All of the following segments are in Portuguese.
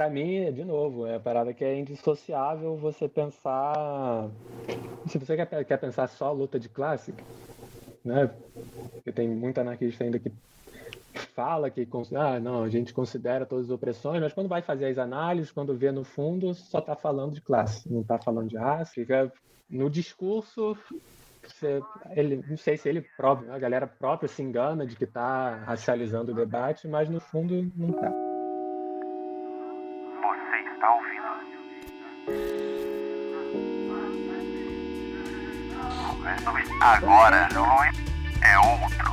para mim, de novo, é a parada que é indissociável você pensar. Se você quer, quer pensar só luta de classe, né? Porque tem muito anarquista ainda que fala que ah, não, a gente considera todas as opressões, mas quando vai fazer as análises, quando vê no fundo, só está falando de classe, não está falando de raça. Fica no discurso, você, ele, não sei se ele próprio, a galera própria se engana de que está racializando o debate, mas no fundo não está. Está ouvindo? Agora é outro.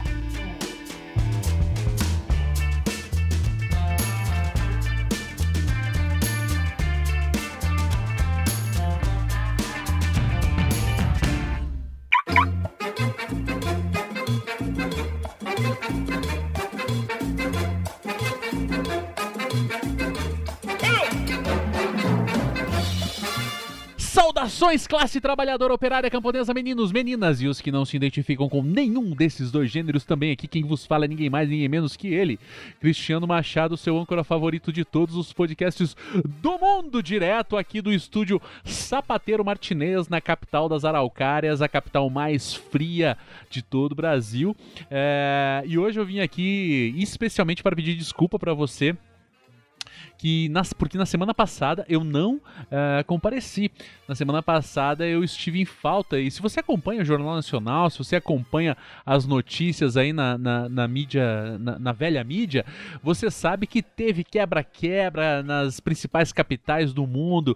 Saudações, classe trabalhadora, operária, camponesa, meninos, meninas e os que não se identificam com nenhum desses dois gêneros também aqui. Quem vos fala é ninguém mais, ninguém menos que ele, Cristiano Machado, seu âncora favorito de todos os podcasts do mundo, direto aqui do estúdio Sapateiro Martinez, na capital das Araucárias, a capital mais fria de todo o Brasil. É... E hoje eu vim aqui especialmente para pedir desculpa para você que nas, porque na semana passada eu não uh, compareci. Na semana passada eu estive em falta. E se você acompanha o Jornal Nacional, se você acompanha as notícias aí na, na, na mídia, na, na, velha mídia, você sabe que teve quebra-quebra nas principais capitais do mundo,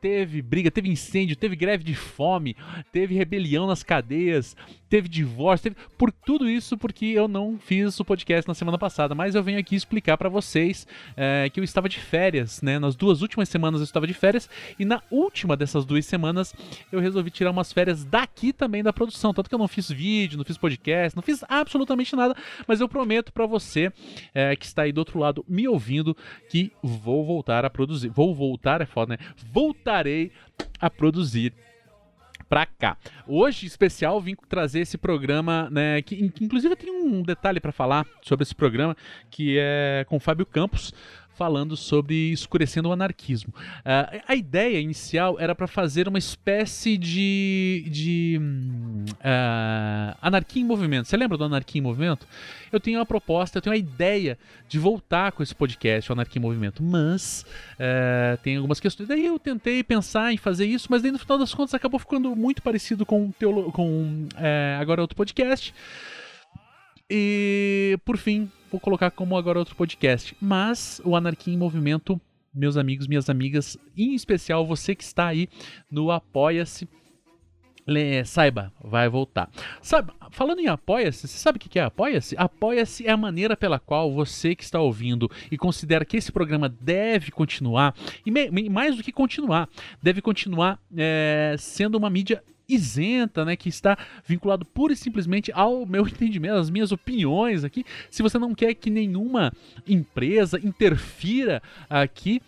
teve briga, teve incêndio, teve greve de fome, teve rebelião nas cadeias, teve divórcio, teve... por tudo isso porque eu não fiz o podcast na semana passada. Mas eu venho aqui explicar para vocês é, que eu estava de férias, né? Nas duas últimas semanas eu estava de férias e na última dessas duas semanas eu resolvi tirar umas férias daqui também da produção. Tanto que eu não fiz vídeo, não fiz podcast, não fiz absolutamente nada, mas eu prometo para você é, que está aí do outro lado me ouvindo que vou voltar a produzir. Vou voltar, é foda, né? Voltarei a produzir pra cá. Hoje, especial, vim trazer esse programa, né, que, inclusive tem um detalhe para falar sobre esse programa, que é com Fábio Campos, falando sobre escurecendo o anarquismo. Uh, a ideia inicial era para fazer uma espécie de, de uh, anarquia em movimento. Você lembra do anarquia em movimento? Eu tenho uma proposta, eu tenho uma ideia de voltar com esse podcast, o Anarquia em Movimento, mas uh, tem algumas questões. Daí eu tentei pensar em fazer isso, mas daí no final das contas acabou ficando muito parecido com, teolo com agora outro podcast. E por fim, vou colocar como agora outro podcast. Mas o Anarquia em Movimento, meus amigos, minhas amigas, em especial você que está aí no Apoia-se. Saiba, vai voltar. Sabe, falando em Apoia-se, você sabe o que é Apoia-se? Apoia-se é a maneira pela qual você que está ouvindo e considera que esse programa deve continuar, e mais do que continuar, deve continuar é, sendo uma mídia isenta, né, que está vinculado pura e simplesmente ao meu entendimento, às minhas opiniões aqui. Se você não quer que nenhuma empresa interfira aqui,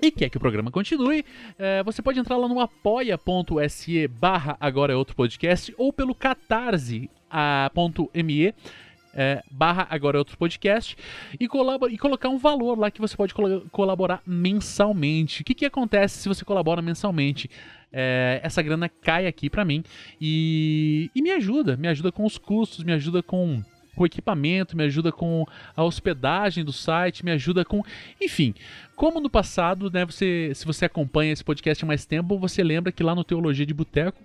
e quer que o programa continue, é, você pode entrar lá no apoia.se barra agora é outro podcast ou pelo catarse.me é, barra agora é outro podcast e, e colocar um valor lá que você pode col colaborar mensalmente. O que, que acontece se você colabora mensalmente? É, essa grana cai aqui para mim e, e me ajuda, me ajuda com os custos, me ajuda com o equipamento, me ajuda com a hospedagem do site, me ajuda com. Enfim, como no passado, né? Você, se você acompanha esse podcast há mais tempo, você lembra que lá no Teologia de Boteco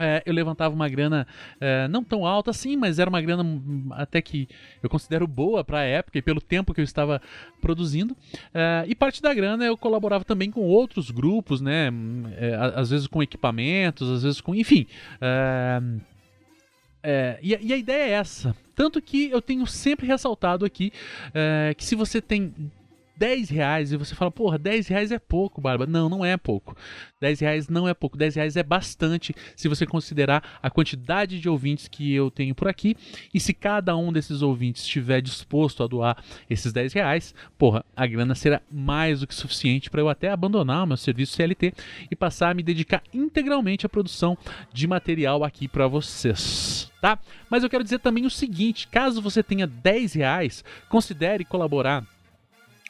é, eu levantava uma grana é, não tão alta assim, mas era uma grana até que eu considero boa para a época e pelo tempo que eu estava produzindo. É, e parte da grana eu colaborava também com outros grupos, né? É, às vezes com equipamentos, às vezes com. Enfim. É, é, e, e, a ideia é essa. Tanto que eu tenho sempre ressaltado aqui que se você tem 10 reais e você fala, porra, 10 reais é pouco, Barba. Não, não é pouco. 10 reais não é pouco. 10 reais é bastante se você considerar a quantidade de ouvintes que eu tenho por aqui. E se cada um desses ouvintes estiver disposto a doar esses 10 reais, porra, a grana será mais do que suficiente para eu até abandonar o meu serviço CLT e passar a me dedicar integralmente à produção de material aqui para vocês. Tá? Mas eu quero dizer também o seguinte: caso você tenha 10 reais, considere colaborar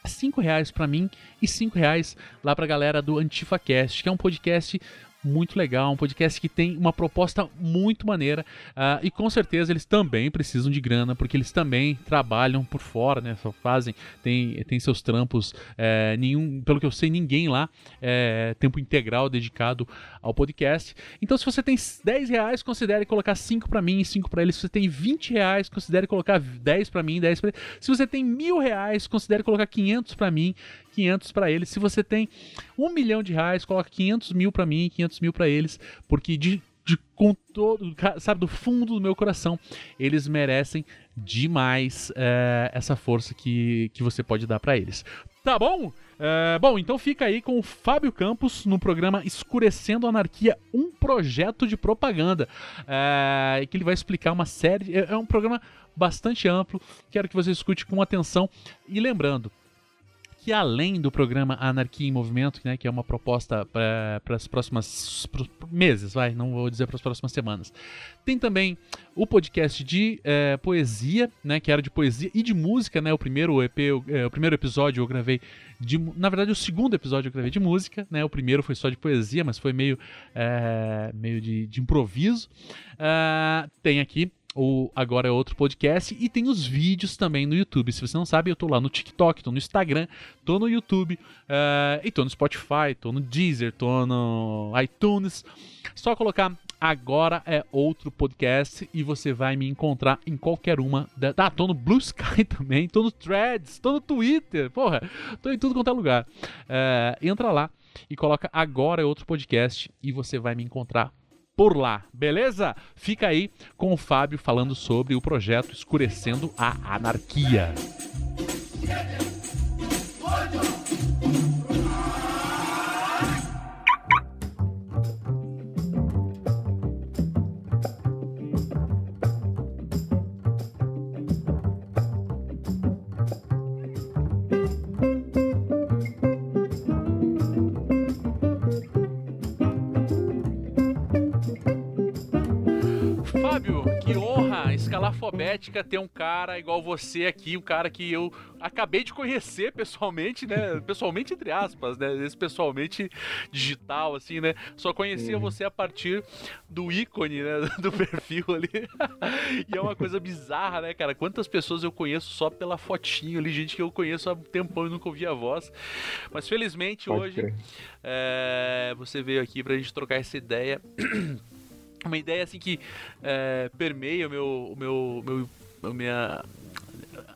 cinco reais para mim e cinco reais lá pra galera do AntifaCast, que é um podcast muito legal, um podcast que tem uma proposta muito maneira uh, e com certeza eles também precisam de grana porque eles também trabalham por fora, né? Só fazem, tem, tem seus trampos, é, nenhum, pelo que eu sei, ninguém lá é tempo integral dedicado ao podcast. Então, se você tem 10 reais, considere colocar 5 para mim e 5 para eles. Se você tem 20 reais, considere colocar 10 para mim e 10 para eles. Se você tem mil reais, considere colocar 500 para mim 500 para eles. Se você tem um milhão de reais, coloca 500 mil para mim, 500 mil para eles, porque de, de com todo, sabe, do fundo do meu coração, eles merecem demais é, essa força que, que você pode dar para eles. Tá bom? É, bom, então fica aí com o Fábio Campos no programa Escurecendo a Anarquia, um projeto de propaganda. É, que ele vai explicar uma série. É, é um programa bastante amplo. Quero que você escute com atenção. E lembrando, que além do programa Anarquia em Movimento, né, que é uma proposta para as próximas meses, vai, não vou dizer para as próximas semanas, tem também o podcast de é, poesia, né, que era de poesia e de música, né, o primeiro EP, o, é, o, primeiro episódio eu gravei de, na verdade o segundo episódio eu gravei de música, né, o primeiro foi só de poesia, mas foi meio, é, meio de, de improviso. Uh, tem aqui o Agora é Outro Podcast e tem os vídeos também no YouTube. Se você não sabe, eu tô lá no TikTok, tô no Instagram, tô no YouTube uh, e tô no Spotify, tô no Deezer, tô no iTunes. Só colocar Agora é Outro Podcast e você vai me encontrar em qualquer uma. Da... Ah, tô no Blue Sky também, tô no Threads, tô no Twitter, porra, tô em tudo quanto é lugar. Uh, entra lá e coloca Agora é Outro Podcast e você vai me encontrar por lá, beleza? Fica aí com o Fábio falando sobre o projeto Escurecendo a Anarquia. Escalafobética ter um cara igual você aqui, um cara que eu acabei de conhecer pessoalmente, né? Pessoalmente, entre aspas, né? Esse pessoalmente digital, assim, né? Só conhecia uhum. você a partir do ícone, né? Do perfil ali. e é uma coisa bizarra, né, cara? Quantas pessoas eu conheço só pela fotinho ali, gente que eu conheço há um tempão e nunca ouvi a voz. Mas felizmente Pode hoje é, você veio aqui pra gente trocar essa ideia. uma ideia assim que é, permeia o meu, o meu, meu, minha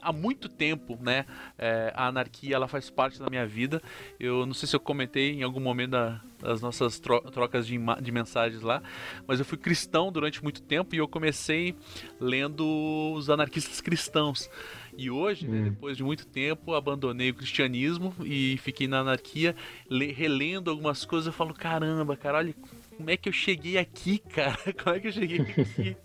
há muito tempo, né? É, a anarquia ela faz parte da minha vida. Eu não sei se eu comentei em algum momento da, das nossas tro trocas de, de, mensagens lá, mas eu fui cristão durante muito tempo e eu comecei lendo os anarquistas cristãos. E hoje, né, hum. depois de muito tempo, abandonei o cristianismo e fiquei na anarquia, relendo algumas coisas. Eu falo, caramba, cara, olha como é que eu cheguei aqui, cara? Como é que eu cheguei aqui?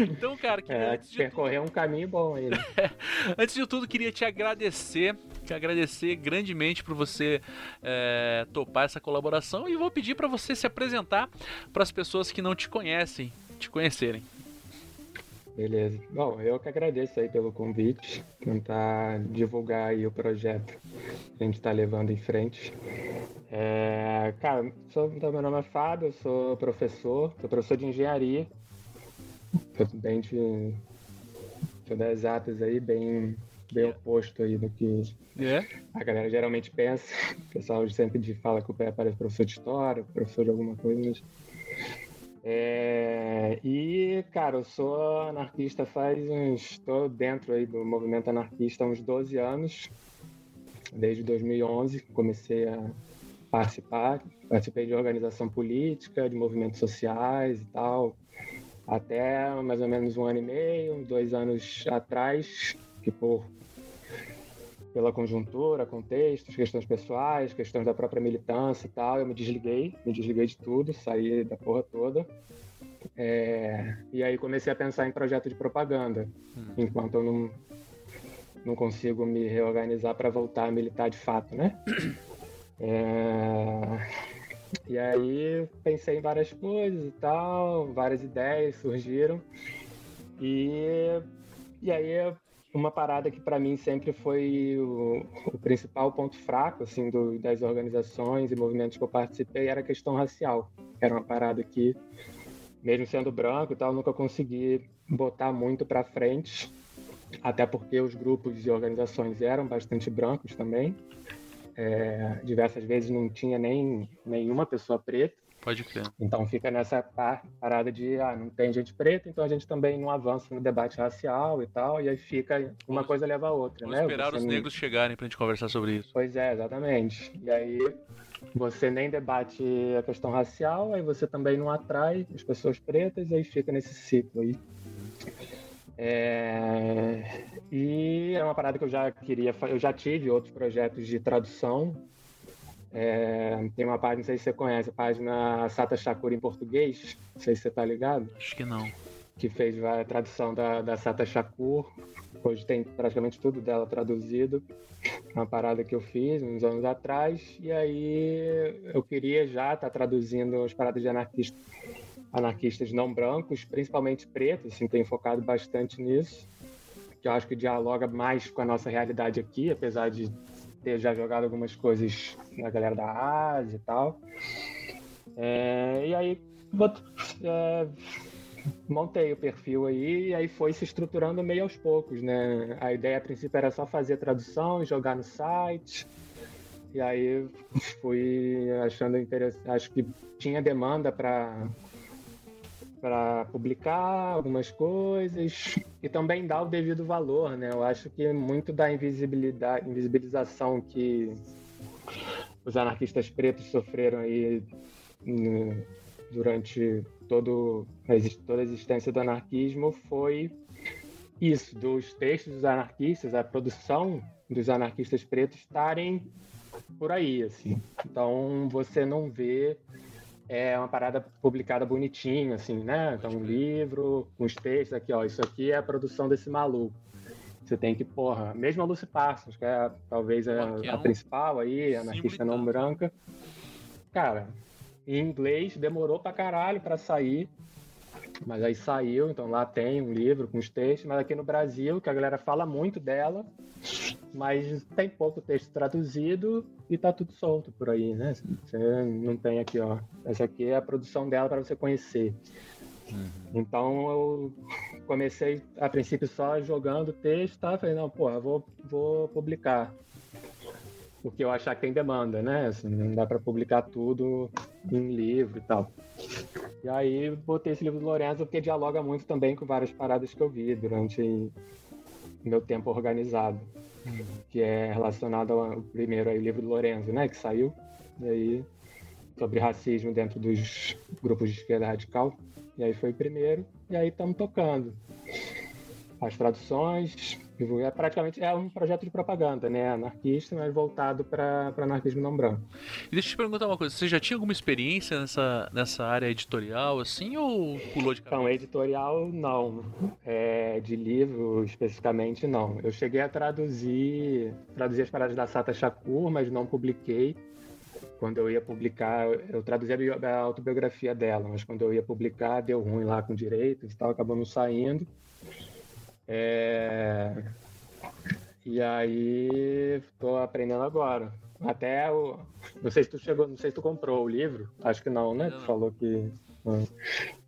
Então, cara, queria, é, percorrer tudo... um caminho bom aí. antes de tudo, queria te agradecer, te agradecer grandemente por você é, topar essa colaboração e vou pedir para você se apresentar para as pessoas que não te conhecem, te conhecerem. Beleza. Bom, eu que agradeço aí pelo convite, tentar divulgar aí o projeto que a gente está levando em frente. É, cara, sou, então, meu nome é Fábio, sou professor, sou professor de engenharia, bem de, das exatas aí, bem, bem oposto aí do que yeah. É? a galera geralmente pensa. O pessoal sempre fala que o pé parece professor de história, professor de alguma coisa, mas é, e, cara, eu sou anarquista faz uns. Estou dentro aí do movimento anarquista há uns 12 anos, desde 2011, comecei a participar. Participei de organização política, de movimentos sociais e tal, até mais ou menos um ano e meio, dois anos atrás, que por pela conjuntura, contextos, questões pessoais, questões da própria militância e tal, eu me desliguei, me desliguei de tudo, saí da porra toda. É, e aí comecei a pensar em projeto de propaganda, hum. enquanto eu não, não consigo me reorganizar para voltar a militar de fato, né? É, e aí pensei em várias coisas e tal, várias ideias surgiram. E, e aí uma parada que para mim sempre foi o, o, principal ponto fraco assim do, das organizações e movimentos que eu participei era a questão racial. Era uma parada que, mesmo sendo branco e tal, nunca consegui botar muito para frente, até porque os grupos e organizações eram bastante brancos também. É, diversas vezes não tinha nem nenhuma pessoa preta. Pode crer. Então fica nessa parada de, ah, não tem gente preta, então a gente também não avança no debate racial e tal, e aí fica, uma vamos, coisa leva a outra, né? esperar Você os negros chegarem pra gente conversar sobre isso. Pois é, exatamente. E aí você nem debate a questão racial, aí você também não atrai as pessoas pretas, e aí fica nesse ciclo aí. É... E é uma parada que eu já queria, eu já tive outros projetos de tradução é, tem uma página, não sei se você conhece, a página Sata Shakur em português, não sei se você tá ligado. Acho que não. Que fez a tradução da, da Sata Shakur. Hoje tem praticamente tudo dela traduzido. Uma parada que eu fiz uns anos atrás. E aí eu queria já estar tá traduzindo as paradas de anarquistas, anarquistas não brancos, principalmente pretos, assim, tenho focado bastante nisso. Que eu acho que dialoga mais com a nossa realidade aqui, apesar de ter já jogado algumas coisas na galera da Ásia e tal. É, e aí é, montei o perfil aí e aí foi se estruturando meio aos poucos, né? A ideia a princípio era só fazer tradução e jogar no site. E aí fui achando interessante, acho que tinha demanda para para publicar algumas coisas e também dar o devido valor, né? Eu acho que muito da invisibilidade, invisibilização que os anarquistas pretos sofreram aí durante todo, toda a existência do anarquismo foi isso, dos textos dos anarquistas, a produção dos anarquistas pretos estarem por aí, assim. Então você não vê é uma parada publicada bonitinho, assim, né? Então, um livro, com os textos aqui, ó, isso aqui é a produção desse maluco. Você tem que, porra, mesmo a Lucy Parsons, que é talvez a, a principal aí, a anarquista não branca. Cara, em inglês demorou pra caralho pra sair. Mas aí saiu, então lá tem um livro com os textos, mas aqui no Brasil, que a galera fala muito dela, mas tem pouco texto traduzido e tá tudo solto por aí, né? Você não tem aqui, ó. Essa aqui é a produção dela para você conhecer. Uhum. Então eu comecei a princípio só jogando texto, tá? Falei, não, pô, vou, vou publicar. Porque eu achar que tem demanda, né? Assim, não dá para publicar tudo em livro e tal. E aí botei esse livro do Lorenzo porque dialoga muito também com várias paradas que eu vi durante meu tempo organizado, que é relacionado ao primeiro aí, livro do Lorenzo, né, que saiu, e aí sobre racismo dentro dos grupos de esquerda radical. E aí foi o primeiro, e aí estamos tocando. As traduções, é praticamente é um projeto de propaganda, né? Anarquista, mas voltado para anarquismo não branco. E deixa eu te perguntar uma coisa: você já tinha alguma experiência nessa, nessa área editorial, assim, ou pulou de cabeça? Não, editorial não. É, de livro especificamente, não. Eu cheguei a traduzir, traduzir as paradas da Sata Shakur, mas não publiquei. Quando eu ia publicar, eu traduzi a autobiografia dela, mas quando eu ia publicar, deu ruim lá com direitos e tal, acabou não saindo. É... E aí estou aprendendo agora. Até o. Não sei se tu chegou, não sei se tu comprou o livro. Acho que não, né? Não. Tu falou que.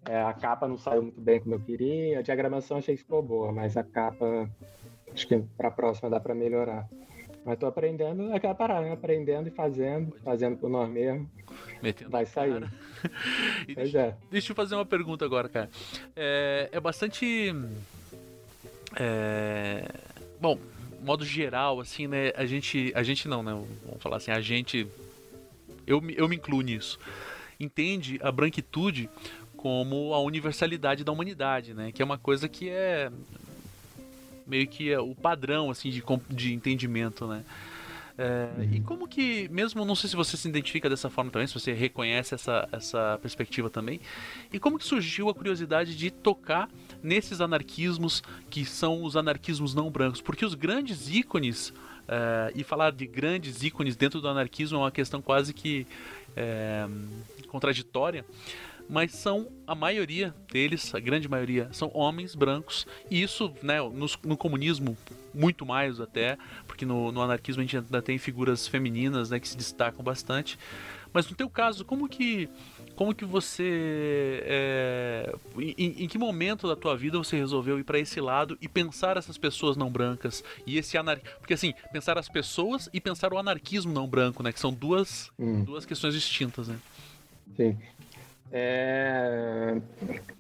É, a capa não saiu muito bem como eu queria. A diagramação achei que ficou boa, mas a capa acho que para a próxima dá para melhorar. Mas estou aprendendo aquela parada, né? aprendendo e fazendo, fazendo por nós mesmos. Metendo Vai sair. pois deixa, é. Deixa eu fazer uma pergunta agora, cara. É, é bastante é... Bom, modo geral, assim, né? A gente. A gente não, né? Vamos falar assim, a gente. Eu, eu me incluo nisso. Entende a branquitude como a universalidade da humanidade, né? Que é uma coisa que é meio que é o padrão assim de, de entendimento, né? É. E como que, mesmo não sei se você se identifica dessa forma também, se você reconhece essa, essa perspectiva também, e como que surgiu a curiosidade de tocar nesses anarquismos que são os anarquismos não brancos? Porque os grandes ícones, é, e falar de grandes ícones dentro do anarquismo é uma questão quase que é, contraditória, mas são a maioria deles, a grande maioria, são homens brancos. E isso, né, no, no comunismo, muito mais até, porque no, no, anarquismo a gente ainda tem figuras femininas né, que se destacam bastante. Mas no teu caso, como que como que você é, em, em, que momento da tua vida você resolveu ir para esse lado e pensar essas pessoas não brancas e esse anar porque assim pensar as pessoas e pensar o anarquismo não branco né que são duas hum. duas questões distintas né sim é...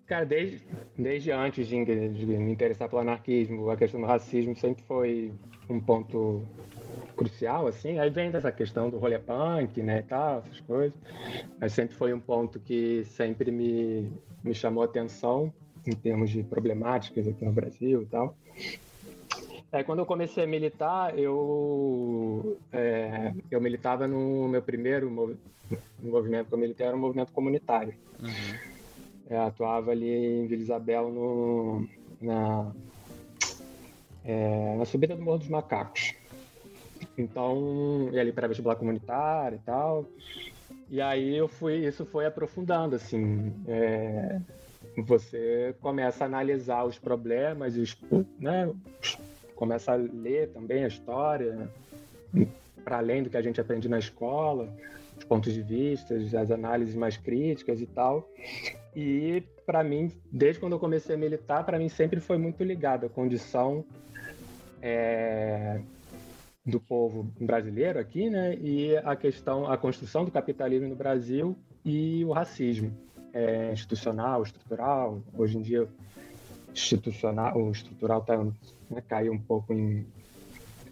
Cara, desde, desde antes de, de, me interessar pelo anarquismo, a questão do racismo sempre foi um ponto crucial, assim. Aí vem dessa questão do rolê punk, né, e tal, essas coisas. Mas sempre foi um ponto que sempre me, me chamou atenção em termos de problemáticas aqui no Brasil e tal. É, quando eu comecei a militar, eu, é, eu militava no meu primeiro movimento que eu militei, era um movimento comunitário. Uhum. É, atuava ali em Vila Isabel, no, na, é, na subida do Morro dos Macacos. Então, ia ali para vestibular comunitário e tal. E aí eu fui, isso foi aprofundando, assim. É, você começa a analisar os problemas, os, né, os começa a ler também a história, para além do que a gente aprende na escola, os pontos de vista, as análises mais críticas e tal. E para mim, desde quando eu comecei a militar, para mim sempre foi muito ligado à condição é, do povo brasileiro aqui, né? E a questão, a construção do capitalismo no Brasil e o racismo é, institucional, estrutural. Hoje em dia, institucional, o estrutural está né, caiu um pouco em.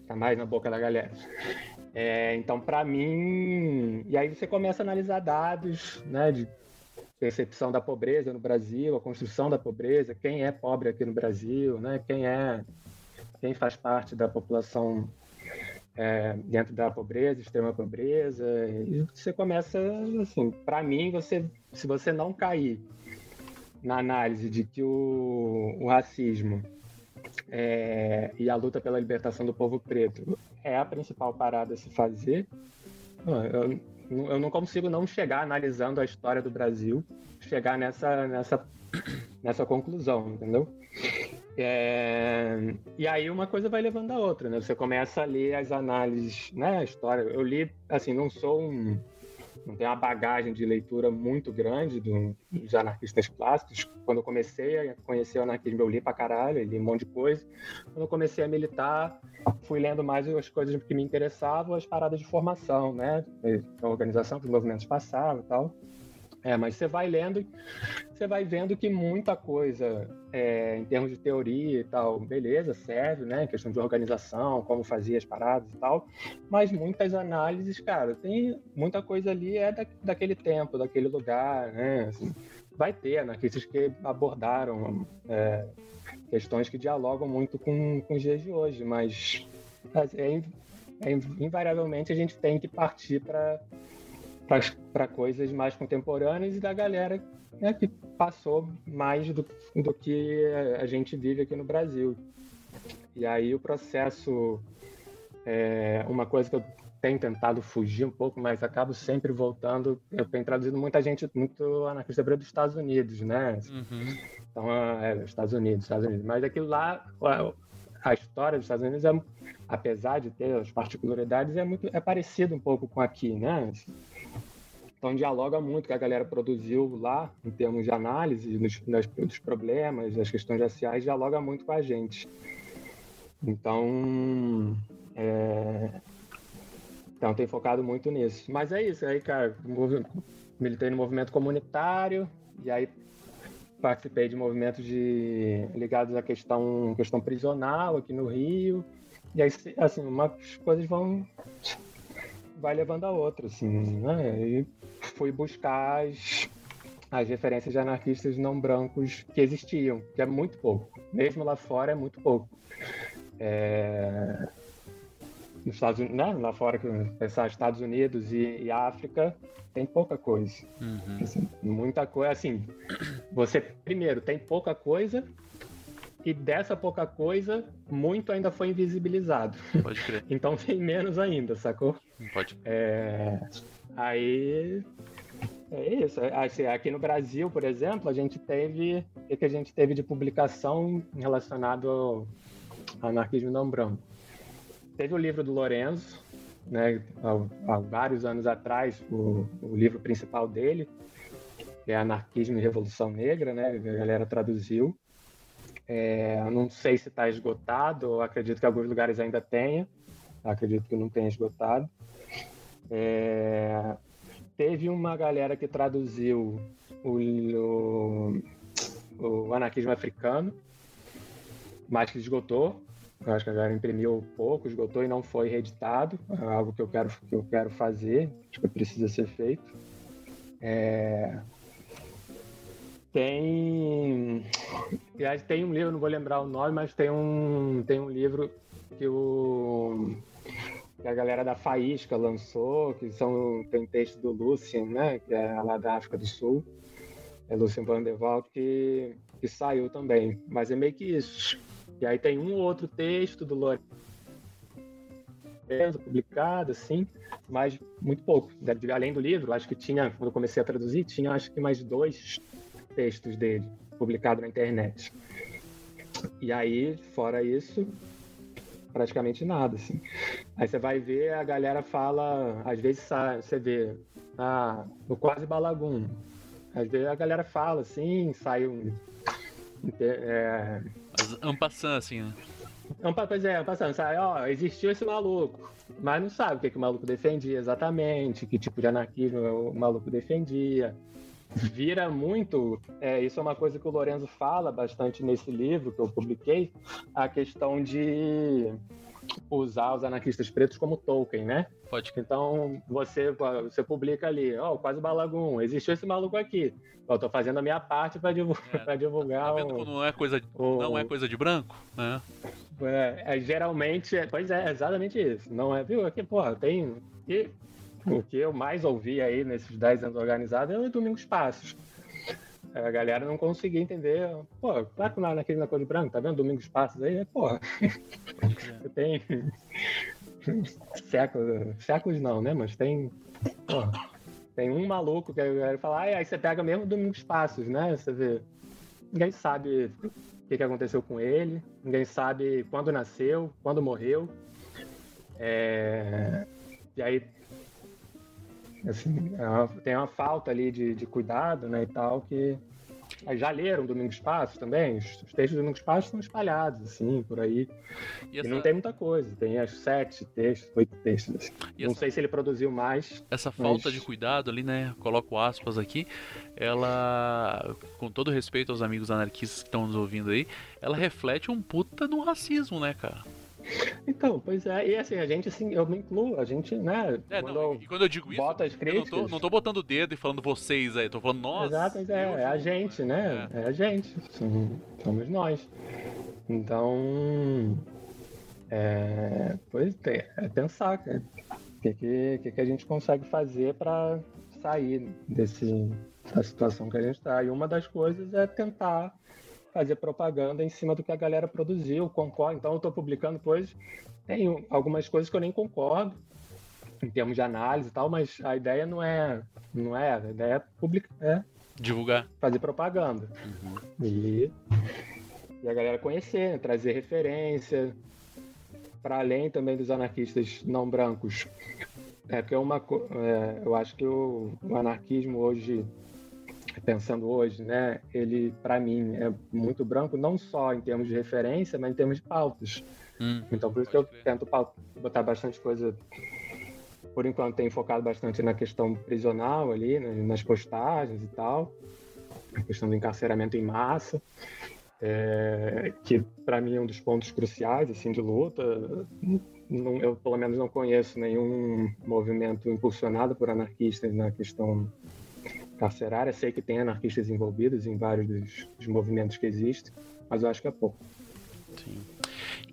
tá mais na boca da galera. É, então, para mim. E aí você começa a analisar dados né, de percepção da pobreza no Brasil, a construção da pobreza, quem é pobre aqui no Brasil, né, quem é. quem faz parte da população é, dentro da pobreza, extrema pobreza. E você começa, assim, para mim, você, se você não cair na análise de que o, o racismo é, e a luta pela libertação do povo preto é a principal parada a se fazer. Eu, eu não consigo não chegar analisando a história do Brasil, chegar nessa, nessa, nessa conclusão, entendeu? É, e aí uma coisa vai levando a outra, né? Você começa a ler as análises, né? A história. Eu li, assim, não sou um não tem uma bagagem de leitura muito grande do, dos anarquistas clássicos. Quando eu comecei a conhecer o anarquismo, eu li pra caralho, li um monte de coisa. Quando eu comecei a militar, fui lendo mais as coisas que me interessavam, as paradas de formação, né? A organização que os movimentos passavam e tal. É, mas você vai lendo, você vai vendo que muita coisa, é, em termos de teoria e tal, beleza, serve, né? Questão de organização, como fazia as paradas e tal. Mas muitas análises, cara, tem muita coisa ali é da, daquele tempo, daquele lugar, né? Assim, vai ter anarquistas que abordaram é, questões que dialogam muito com, com os dias de hoje, mas é, é, invariavelmente a gente tem que partir para para coisas mais contemporâneas e da galera né, que passou mais do, do que a gente vive aqui no Brasil. E aí o processo, é, uma coisa que eu tenho tentado fugir um pouco, mas acabo sempre voltando. Eu tenho traduzido muita gente, muito anarquista dos Estados Unidos, né? Uhum. Então, é, Estados Unidos, Estados Unidos. Mas aquilo lá, a, a história dos Estados Unidos, é, apesar de ter as particularidades, é muito é parecido um pouco com aqui, né? Então dialoga muito que a galera produziu lá, em termos de análise dos, dos problemas, das questões raciais, dialoga muito com a gente. Então, é... então tem focado muito nisso. Mas é isso, aí, cara, militei no movimento comunitário, e aí participei de movimentos de... ligados à questão, questão prisional aqui no Rio. E aí, assim, umas coisas vão vai levando a outra, assim, né? E fui buscar as, as referências de anarquistas não brancos que existiam, que é muito pouco. Mesmo lá fora é muito pouco. É... Nos Estados Unidos, né? lá fora, pensar Estados Unidos e, e África, tem pouca coisa. Uhum. Assim, muita coisa, assim, você, primeiro, tem pouca coisa e dessa pouca coisa, muito ainda foi invisibilizado. Pode crer. então tem menos ainda, sacou? Pode. É... Aí É isso. Assim, aqui no Brasil, por exemplo, a gente teve. O que a gente teve de publicação relacionado ao anarquismo não branco? Teve o livro do Lorenzo, né, há, há vários anos atrás, o, o, livro principal dele, que é Anarquismo e Revolução Negra, né, a galera traduziu. É, não sei se está esgotado, acredito que alguns lugares ainda tenha, acredito que não tenha esgotado. É, teve uma galera que traduziu o, o, o anarquismo africano, mas que esgotou. Eu acho que a galera imprimiu pouco, esgotou e não foi reeditado. É algo que eu quero, que eu quero fazer, acho que precisa ser feito. É... Tem. Tem um livro, não vou lembrar o nome, mas tem um, tem um livro que o que a galera da Faísca lançou, que são, tem texto do Lucien, né, que é lá da África do Sul, é Lucien van der que, que saiu também. Mas é meio que isso. E aí tem um ou outro texto do Lourenço publicado, assim, mas muito pouco. Além do livro, acho que tinha, quando eu comecei a traduzir, tinha acho que mais dois textos dele publicados na internet. E aí, fora isso, praticamente nada, assim. Aí você vai ver, a galera fala, às vezes você vê, ah, no quase balagum. Às vezes a galera fala assim, sai um. É... Ampassando, assim, né? Pois é, passando, sai, ó, existiu esse maluco, mas não sabe o que, que o maluco defendia exatamente, que tipo de anarquismo o maluco defendia vira muito. É, isso é uma coisa que o Lorenzo fala bastante nesse livro que eu publiquei, a questão de usar os anarquistas pretos como Tolkien, né? Pode. Então você você publica ali, ó, oh, quase balagum, existiu esse maluco aqui. Eu tô fazendo a minha parte para divulgar, é. divulgar. Tá vendo o, não é coisa de, o, não é coisa de branco, né? É, é geralmente, é, pois é, exatamente isso. Não é, viu? Aqui, porra, tem e o que eu mais ouvi aí nesses 10 anos organizados é o Domingos Passos. A galera não conseguia entender. Pô, claro que lá naquele na cor de branco, tá vendo Domingos Passos aí? É, porra. tem séculos, séculos não, né? Mas tem. Porra, tem um maluco que a galera fala, ah, aí você pega mesmo Domingos Passos, né? Você vê. Ninguém sabe o que, que aconteceu com ele, ninguém sabe quando nasceu, quando morreu. É... E aí Assim, é uma, tem uma falta ali de, de cuidado, né, e tal, que já leram Domingos Passos também? Os, os textos do Domingos Passos estão espalhados, assim, por aí. E, essa... e, não tem muita coisa. Tem as sete textos, oito textos. Assim. Não essa... sei se ele produziu mais. Essa falta mas... de cuidado ali, né? Coloco aspas aqui. Ela, com todo respeito aos amigos anarquistas que estão nos ouvindo aí, ela reflete um puta do racismo, né, cara? Então, pois é, e assim, a gente, assim, eu me incluo, a gente, né? É, quando não, e quando eu digo isso, as críticas, eu não tô, não tô botando o dedo e falando vocês aí, tô falando nós. Exato, é, é a gente, né? É, é a gente, somos nós. Então, é, pois é, é pensar, o que, que, que a gente consegue fazer para sair desse, da situação que a gente está. E uma das coisas é tentar fazer propaganda em cima do que a galera produziu, concordo. Então eu estou publicando coisas, tem algumas coisas que eu nem concordo em termos de análise e tal, mas a ideia não é, não é, a ideia é publicar, é divulgar, fazer propaganda uhum. e, e a galera conhecer, né? trazer referência para além também dos anarquistas não brancos. É porque é uma, é, eu acho que o, o anarquismo hoje pensando hoje, né, ele para mim é muito branco, não só em termos de referência, mas em termos de pautas. Hum, então por isso que eu ver. tento botar bastante coisa. Por enquanto tenho focado bastante na questão prisional ali, né, nas postagens e tal, a questão do encarceramento em massa, é, que para mim é um dos pontos cruciais assim de luta. Não, eu pelo menos não conheço nenhum movimento impulsionado por anarquistas na questão carcerária. Sei que tem anarquistas envolvidos em vários dos, dos movimentos que existem, mas eu acho que é pouco. Sim.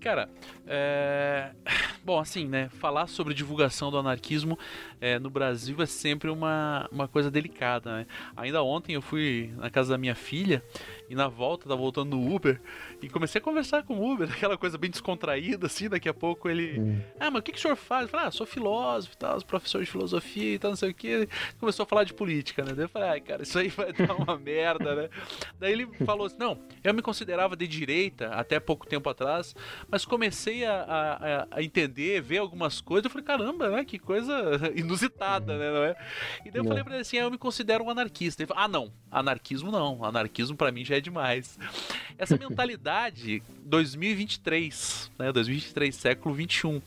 Cara, é... bom, assim, né? Falar sobre divulgação do anarquismo é, no Brasil é sempre uma, uma coisa delicada, né? Ainda ontem eu fui na casa da minha filha e na volta, tava voltando no Uber e comecei a conversar com o Uber, aquela coisa bem descontraída, assim. Daqui a pouco ele, hum. ah, mas o que, que o senhor faz? Eu falei, ah, sou filósofo e tal, professor de filosofia e tal, não sei o que. Começou a falar de política, né? Daí eu falei, ai, cara, isso aí vai dar uma merda, né? Daí ele falou assim: não, eu me considerava de direita até pouco tempo atrás, mas comecei a, a, a entender, ver algumas coisas. Eu falei, caramba, né? Que coisa inusitada, né? Não é? E daí eu falei pra ele assim: ah, eu me considero um anarquista. Ele falou, ah, não, anarquismo não. Anarquismo para mim já é demais. Essa mentalidade 2023, né? 2023, século 21.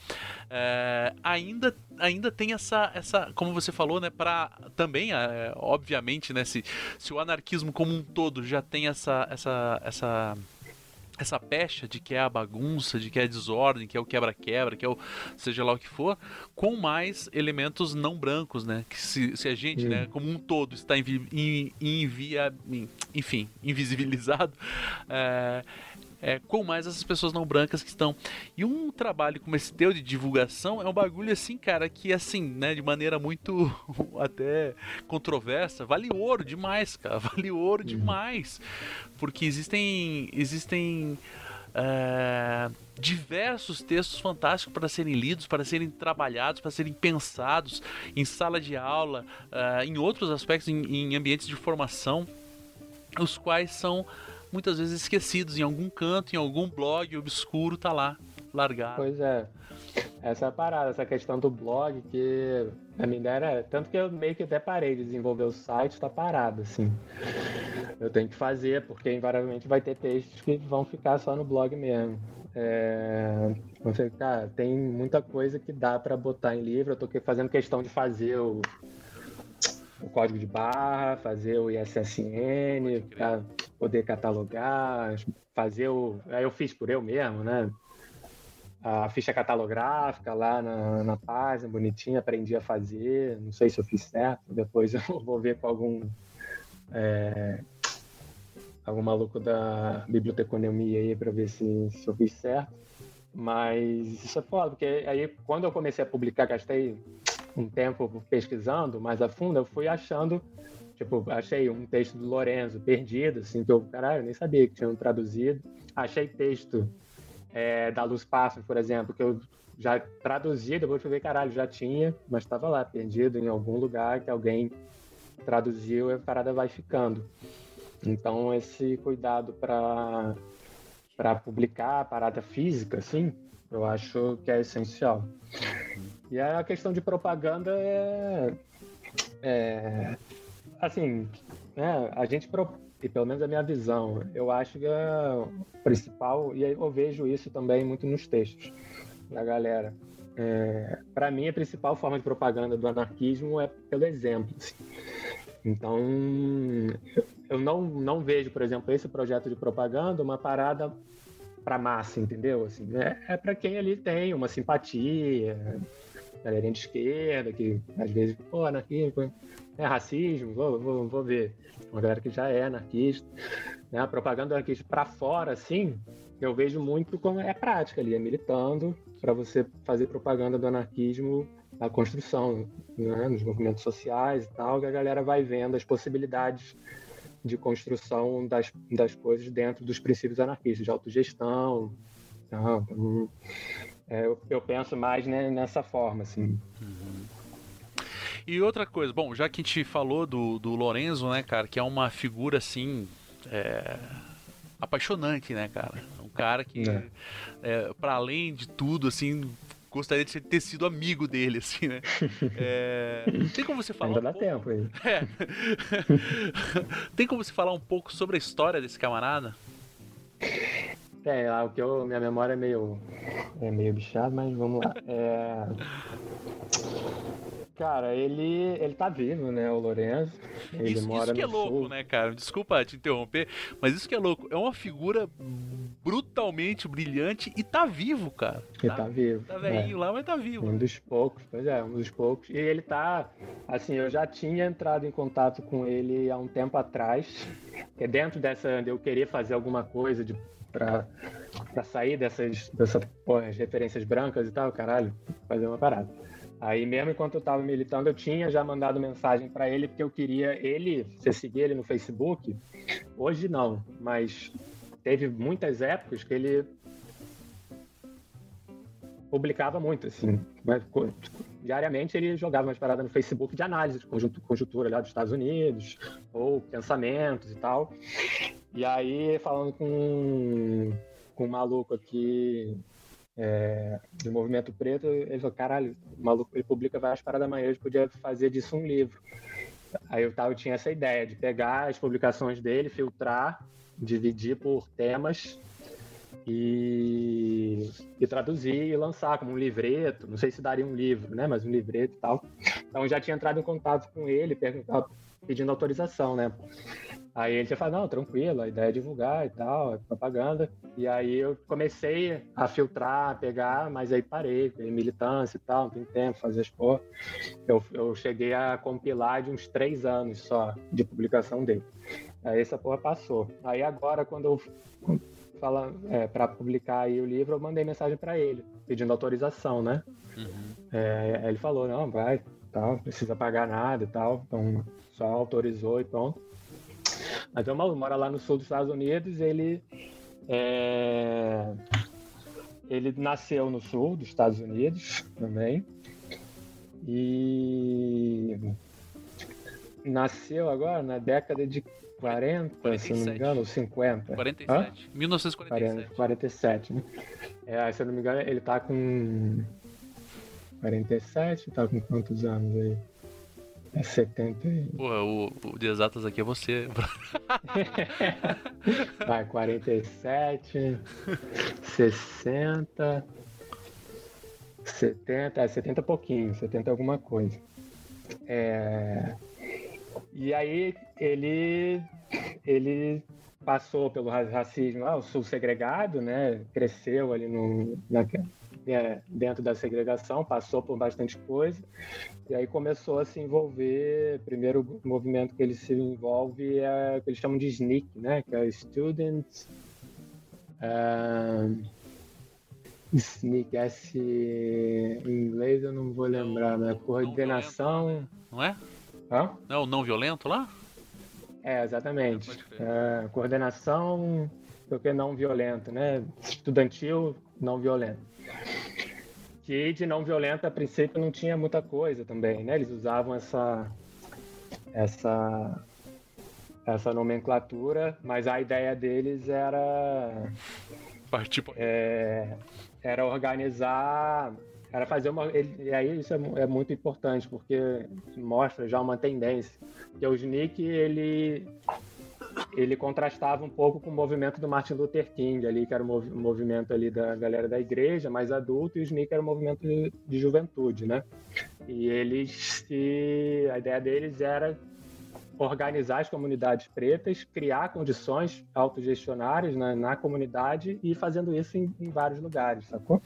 É, ainda, ainda tem essa, essa, como você falou, né, para também, é, obviamente, né, se, se o anarquismo como um todo já tem essa, essa, essa essa pecha de que é a bagunça, de que é a desordem, que é o quebra-quebra, que é o seja lá o que for, com mais elementos não brancos, né? Que se, se a gente, né, como um todo, está invi, invia, enfim, invisibilizado, é, é, com mais essas pessoas não brancas que estão. E um trabalho como esse teu de divulgação é um bagulho assim, cara, que assim, né, de maneira muito até controversa, vale ouro demais, cara, vale ouro uhum. demais. Porque existem. existem é, diversos textos fantásticos para serem lidos, para serem trabalhados, para serem pensados em sala de aula, é, em outros aspectos, em, em ambientes de formação, os quais são muitas vezes esquecidos em algum canto, em algum blog obscuro, tá lá, largado. Pois é. Essa é a parada, essa questão do blog, que a minha ideia era. Tanto que eu meio que até parei de desenvolver o site, tá parado, assim. Eu tenho que fazer, porque invariavelmente vai ter textos que vão ficar só no blog mesmo. É, você, cara, tem muita coisa que dá para botar em livro. Eu tô fazendo questão de fazer o, o código de barra, fazer o ISSN, para poder catalogar, fazer o. Aí eu fiz por eu mesmo, né? A ficha catalográfica lá na, na página, bonitinha, aprendi a fazer. Não sei se eu fiz certo, depois eu vou ver com algum. É, algum maluco da biblioteconomia aí para ver se, se eu fiz certo. Mas isso é foda, porque aí quando eu comecei a publicar, gastei um tempo pesquisando mais a fundo, eu fui achando, tipo, achei um texto do Lorenzo perdido, assim, que eu, caralho, nem sabia que tinham traduzido. Achei texto é, da Luz Passos, por exemplo, que eu já traduzi, depois eu ver, caralho, já tinha, mas estava lá, perdido em algum lugar que alguém traduziu e a parada vai ficando. Então, esse cuidado para para publicar a parada física, assim, eu acho que é essencial. E a questão de propaganda é, é assim, né, a gente e pelo menos a minha visão, eu acho que é principal, e eu vejo isso também muito nos textos da galera. É, para mim, a principal forma de propaganda do anarquismo é pelo exemplo. Assim. Então, eu não, não vejo, por exemplo, esse projeto de propaganda uma parada para massa, entendeu? Assim, é, é para quem ali tem uma simpatia, galerinha de esquerda, que às vezes, pô, anarquismo é racismo, vou, vou, vou ver. Uma galera que já é anarquista. Né? A propaganda anarquista para fora, assim, eu vejo muito como é prática ali, é militando para você fazer propaganda do anarquismo na construção, né? nos movimentos sociais e tal, que a galera vai vendo as possibilidades de construção das, das coisas dentro dos princípios anarquistas, de autogestão. Então, é, eu, eu, penso mais né, nessa forma, assim. Uhum. E outra coisa, bom, já que a gente falou do, do Lorenzo, né, cara, que é uma figura assim. É, apaixonante, né, cara? Um cara que, é. é para além de tudo, assim, gostaria de ter sido amigo dele, assim, né? É... Tem como você falar Ainda um dá pouco... tempo aí. É. Tem como você falar um pouco sobre a história desse camarada? É, o que eu, minha memória é meio, é meio bichada, mas vamos lá. É... Cara, ele, ele tá vivo, né, o Lourenço. Ele isso, mora isso que é louco, sul. né, cara? Desculpa te interromper, mas isso que é louco. É uma figura brutalmente brilhante e tá vivo, cara. Ele tá, tá vivo. Tá velhinho é. lá, mas tá vivo. Um dos poucos, pois é, um dos poucos. E ele tá, assim, eu já tinha entrado em contato com ele há um tempo atrás, é dentro dessa, eu querer fazer alguma coisa de pra, pra sair dessas, dessa, porra, as referências brancas e tal, caralho, fazer uma parada. Aí mesmo enquanto eu tava militando, eu tinha já mandado mensagem para ele, porque eu queria ele, você seguir ele no Facebook, hoje não, mas teve muitas épocas que ele publicava muito, assim. Tipo, diariamente ele jogava umas paradas no Facebook de análise de conjuntura lá dos Estados Unidos, ou pensamentos e tal. E aí, falando com, com um maluco aqui é, do movimento preto, ele falou, caralho, maluco ele publica várias paradas gente podia fazer disso um livro. Aí eu, tava, eu tinha essa ideia de pegar as publicações dele, filtrar, dividir por temas e, e traduzir e lançar como um livreto. Não sei se daria um livro, né? Mas um livreto e tal. Então já tinha entrado em contato com ele, pedindo autorização, né? Aí ele já falou, não, tranquilo, a ideia é divulgar e tal, é propaganda. E aí eu comecei a filtrar, a pegar, mas aí parei, tem militância e tal, não tem tempo, fazer porra. Eu, eu cheguei a compilar de uns três anos só de publicação dele. Aí essa porra passou. Aí agora, quando eu fala é, para publicar aí o livro, eu mandei mensagem para ele, pedindo autorização, né? É, aí ele falou, não, vai, tal, não precisa pagar nada e tal, então só autorizou e pronto. Mas eu moro lá no sul dos Estados Unidos, ele é, ele nasceu no sul dos Estados Unidos também e nasceu agora na década de 40, se eu não me 47. engano, ou 50. 47. 1947. 47, né? É, se eu não me engano, ele tá com 47, tá com quantos anos aí? É 70 e... Porra, o, o de exatas aqui é você. Vai, 47, 60, 70, é 70 pouquinho, 70 alguma coisa. É, E aí ele, ele passou pelo ra- racismo, ah, o sul segregado, né? Cresceu ali no, na- é, dentro da segregação, passou por bastante coisa. E aí começou a se envolver. Primeiro movimento que ele se envolve é o que eles chamam de SNCC, né? Que é Students. Um, SNCC, S em inglês eu não vou lembrar, né? Coordenação. Não é? Hã? Não é o não violento lá? É, exatamente. É, coordenação, porque não violento, né? Estudantil, não violento. Que de não violento, a princípio, não tinha muita coisa também, né? Eles usavam essa, essa, essa nomenclatura, mas a ideia deles era pra... é, era organizar, era fazer uma. ele- e aí isso é, é muito importante, porque mostra já uma tendência. Que o SNCC, ele, ele contrastava um pouco com o movimento do Martin Luther King, ali, que era o o movimento ali da galera da igreja, mais adulto, e o SNCC era o movimento de, de juventude, né? E eles se. A ideia deles era organizar as comunidades pretas, criar condições autogestionárias na, na comunidade e fazendo isso em, em vários lugares, sacou?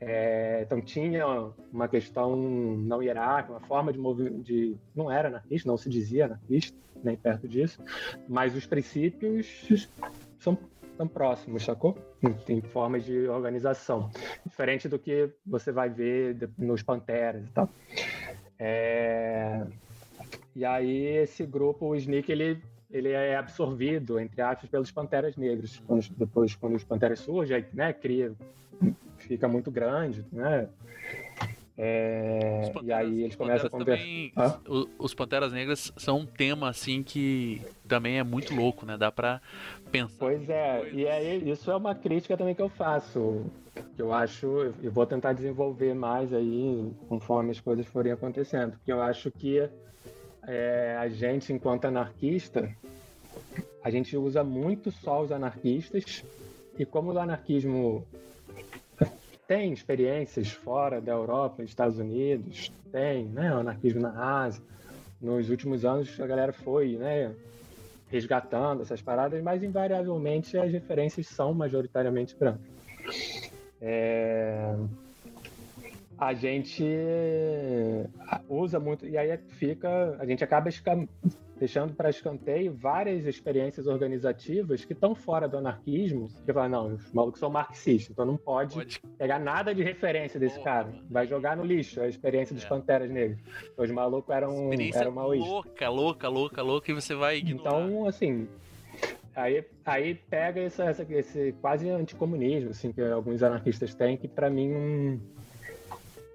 É, então tinha uma questão não hierárquica, uma forma de movimento, de, não era anarquista, não se dizia anarquista, nem perto disso, mas os princípios são, são próximos, sacou? Tem formas de organização, diferente do que você vai ver nos Panteras e tal. É, e aí esse grupo, o SNCC, ele, ele é absorvido, entre aspas, pelos Panteras Negros. Quando- depois, quando os Panteras surgem, né, cria, fica muito grande, né? É, Os e aí eles os começam a conversar. também- Hã? o- Os Panteras Negras são um tema, assim, que também é muito louco, né? Dá pra pensar. Pois é, coisas. e aí isso é uma crítica também que eu faço, que eu acho, eu vou tentar desenvolver mais aí conforme as coisas forem acontecendo, porque eu acho que é, a gente, enquanto anarquista, a gente usa muito só os anarquistas, e como o anarquismo tem experiências fora da Europa, dos Estados Unidos, tem, né, o anarquismo na Ásia, nos últimos anos a galera foi, né, resgatando essas paradas, mas invariavelmente as referências são majoritariamente brancas. É, A gente usa muito, e aí fica, a gente acaba deixando para escanteio várias experiências organizativas que estão fora do anarquismo. Que fala, não, os malucos são marxistas, então não pode, Pode. pegar nada de referência desse Porra, cara. mano. Vai jogar no lixo a experiência dos É. Panteras Negras. Os malucos eram, eram maoístas. louca, louca, louca, louca, e você vai ignorar. Então, assim, aí, aí pega essa, essa- esse quase anticomunismo, assim, que alguns anarquistas têm, que para mim não,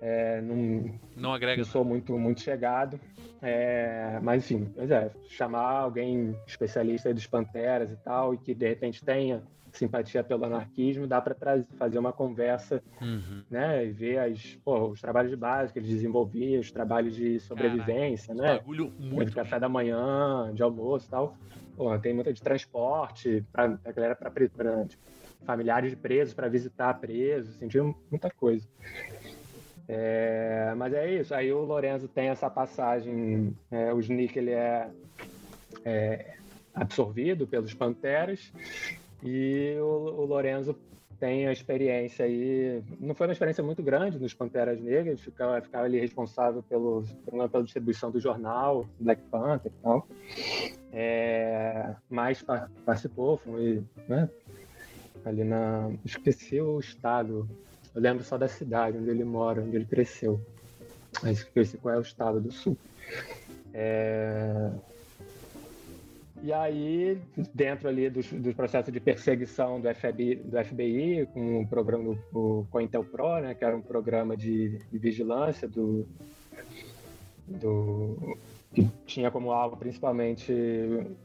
é, não, não agrega não sou muito, muito chegado. É, mas, enfim, pois é, chamar alguém especialista dos Panteras e tal, e que de repente tenha simpatia pelo anarquismo, dá para fazer uma conversa Uhum. né, e ver as, pô, os trabalhos de base que eles desenvolviam, os trabalhos de sobrevivência, né? Bagulho de muito. café da manhã, de almoço e tal. Pô, tem muita de transporte para a galera, para familiares de presos, para visitar presos, assim, tinha muita coisa. É, mas é isso, aí o Lorenzo tem essa passagem, é, o Snick ele é, é absorvido pelos Panteras e o, o Lorenzo tem a experiência aí, não foi uma experiência muito grande nos Panteras Negras, ficava, ficava ali responsável pelo, pela distribuição do jornal, Black Panther e tal. É, mas pa- participou, foi né, ali na. Esqueci o estado, eu lembro só da cidade onde ele mora, onde ele cresceu. Mas esqueci qual é o estado do sul. É, e aí, dentro ali dos, dos processos de perseguição do FBI, do FBI com o programa do o COINTELPRO, né, que era um programa de, de vigilância do, do que tinha como alvo principalmente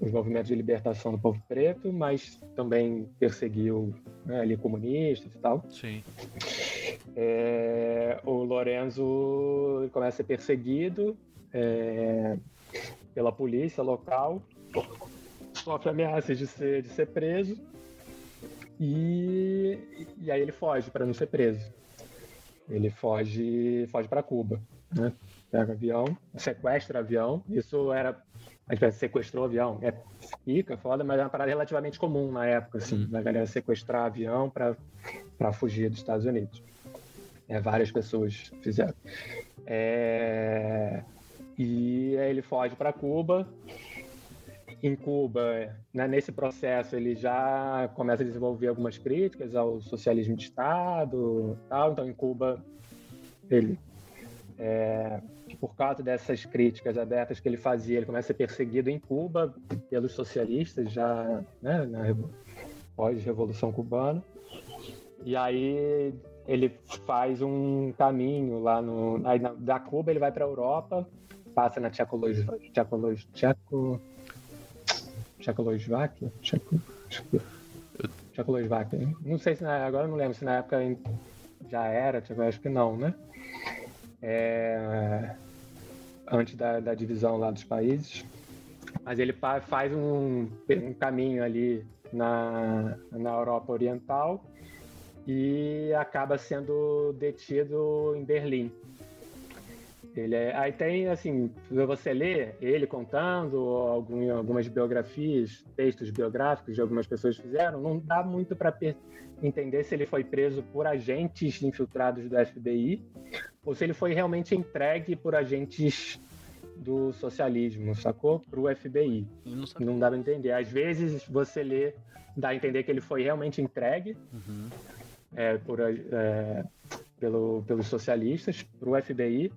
os movimentos de libertação do povo preto, mas também perseguiu né, ali comunistas e tal. Sim. É, o Lorenzo começa a ser perseguido é, pela polícia local, sofre ameaças de ser, de ser preso e, e aí ele foge para não ser preso. Ele foge, foge para Cuba, né? Pega avião, sequestra avião. Isso era a gente sequestrou avião. É pica, foda, mas é uma parada relativamente comum na época, assim, Uhum. da galera sequestrar avião para fugir dos Estados Unidos. É, várias pessoas fizeram. É, e aí ele foge para Cuba. Em Cuba, né, nesse processo, ele já começa a desenvolver algumas críticas ao socialismo de Estado, tal. Então, em Cuba, ele, é, por causa dessas críticas abertas que ele fazia, ele começa a ser perseguido em Cuba pelos socialistas já, né, na revo- pós-revolução cubana. E aí ele faz um caminho lá no. Aí na- da Cuba ele vai para a Europa, passa na Tchecoslováquia. Tchecoslo, Tcheco, Tchecoslováquia? Tcheco, Tcheco- Tchecoslováquia. Não sei se na, agora não lembro se na época já era, acho que não, né? É, antes da, da divisão lá dos países. Mas ele faz um, um caminho ali na, na Europa Oriental e acaba sendo detido em Berlim. Ele é- aí tem, assim, você lê ele contando, algum- algumas biografias, textos biográficos de algumas pessoas fizeram, não dá muito para entender se ele foi preso por agentes infiltrados do FBI ou se ele foi realmente entregue por agentes do socialismo, sacou? Para o FBI. Não. Não dá para entender. Às vezes você lê, dá a entender que ele foi realmente entregue Uhum. é, por, é, pelo, pelos socialistas para o FBI.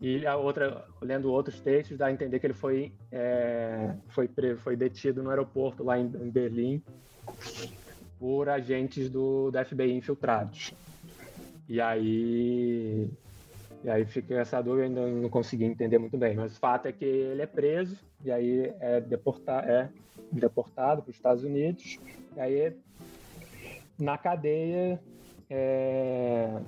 E a outra, lendo outros textos, dá a entender que ele foi, é, foi, foi detido no aeroporto lá em, em Berlim por agentes do, do FBI infiltrados. E aí, e aí fica essa dúvida, ainda não consegui entender muito bem. Mas o fato é que ele é preso e aí é, deporta, é deportado para os Estados Unidos. E aí, na cadeia, é,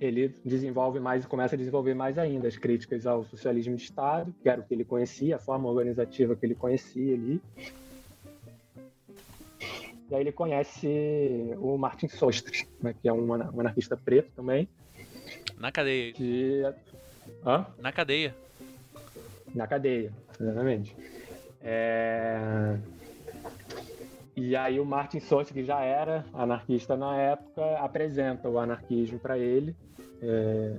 ele desenvolve mais, começa a desenvolver mais ainda as críticas ao socialismo de Estado, que era o que ele conhecia, a forma organizativa que ele conhecia ali. E aí ele conhece o Martin Sostre, né, que é um, um anarquista preto também, Na cadeia. que... Hã? Na cadeia. Na cadeia, exatamente. É, E aí o Martin Sostre, que já era anarquista na época, apresenta o anarquismo para ele. É,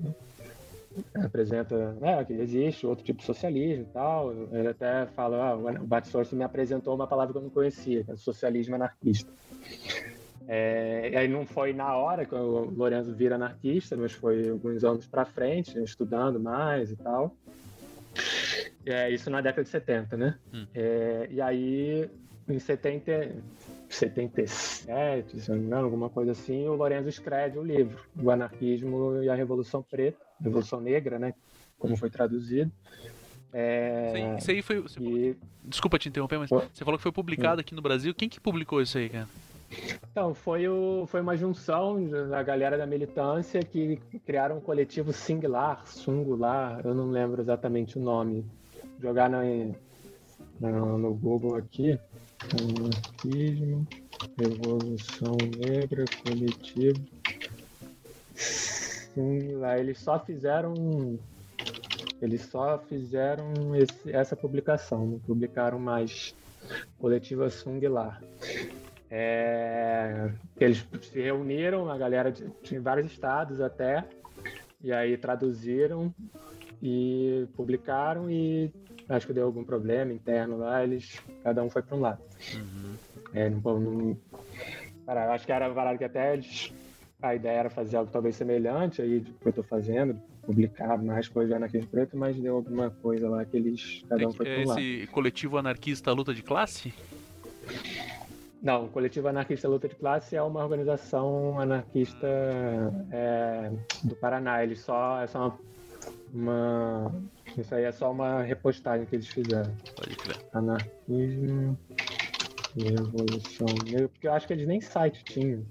apresenta né, que existe outro tipo de socialismo e tal. Ele até fala, ah, o Bart Sorso me apresentou uma palavra que eu não conhecia, que é socialismo anarquista. É, aí não foi na hora que o Lorenzo vira anarquista, mas foi alguns anos para frente, estudando mais e tal. É, isso na década de 70, né? Hum. É, e aí, em 70, 77, se não me engano, alguma coisa assim, o Lorenzo escreve o livro, O Anarquismo e a Revolução Preta, Revolução Negra, né? Como foi traduzido. É... Isso aí foi. E... Falou... Desculpa te interromper, mas você falou que foi publicado aqui no Brasil. Quem que publicou isso aí, cara? Então, foi, o, foi uma junção da galera da militância que criaram um coletivo singular, singular, eu não lembro exatamente o nome. Jogar no, no, no Google aqui. Anarquismo, Revolução Negra, coletivo. Singular. Eles só fizeram. Eles só fizeram esse, essa publicação, não publicaram mais. Coletiva Sunglar. É, eles se reuniram, a galera de, de vários estados até, e aí traduziram e publicaram e acho que deu algum problema interno lá, eles cada um foi para um lado. Uhum. É, não, não, acho que era varado que até eles, a ideia era fazer algo talvez semelhante aí do que eu estou fazendo, publicar mais coisas anarquismo preto, mas deu alguma coisa lá que eles cada um foi lado. Esse coletivo anarquista luta de classe? Não, o Coletivo Anarquista Luta de Classe é uma organização anarquista é, do Paraná. Ele só é só uma, uma, isso aí é só uma repostagem que eles fizeram. Pode crer. Anarquismo Revolução Negra, porque eu acho que eles nem site tinham.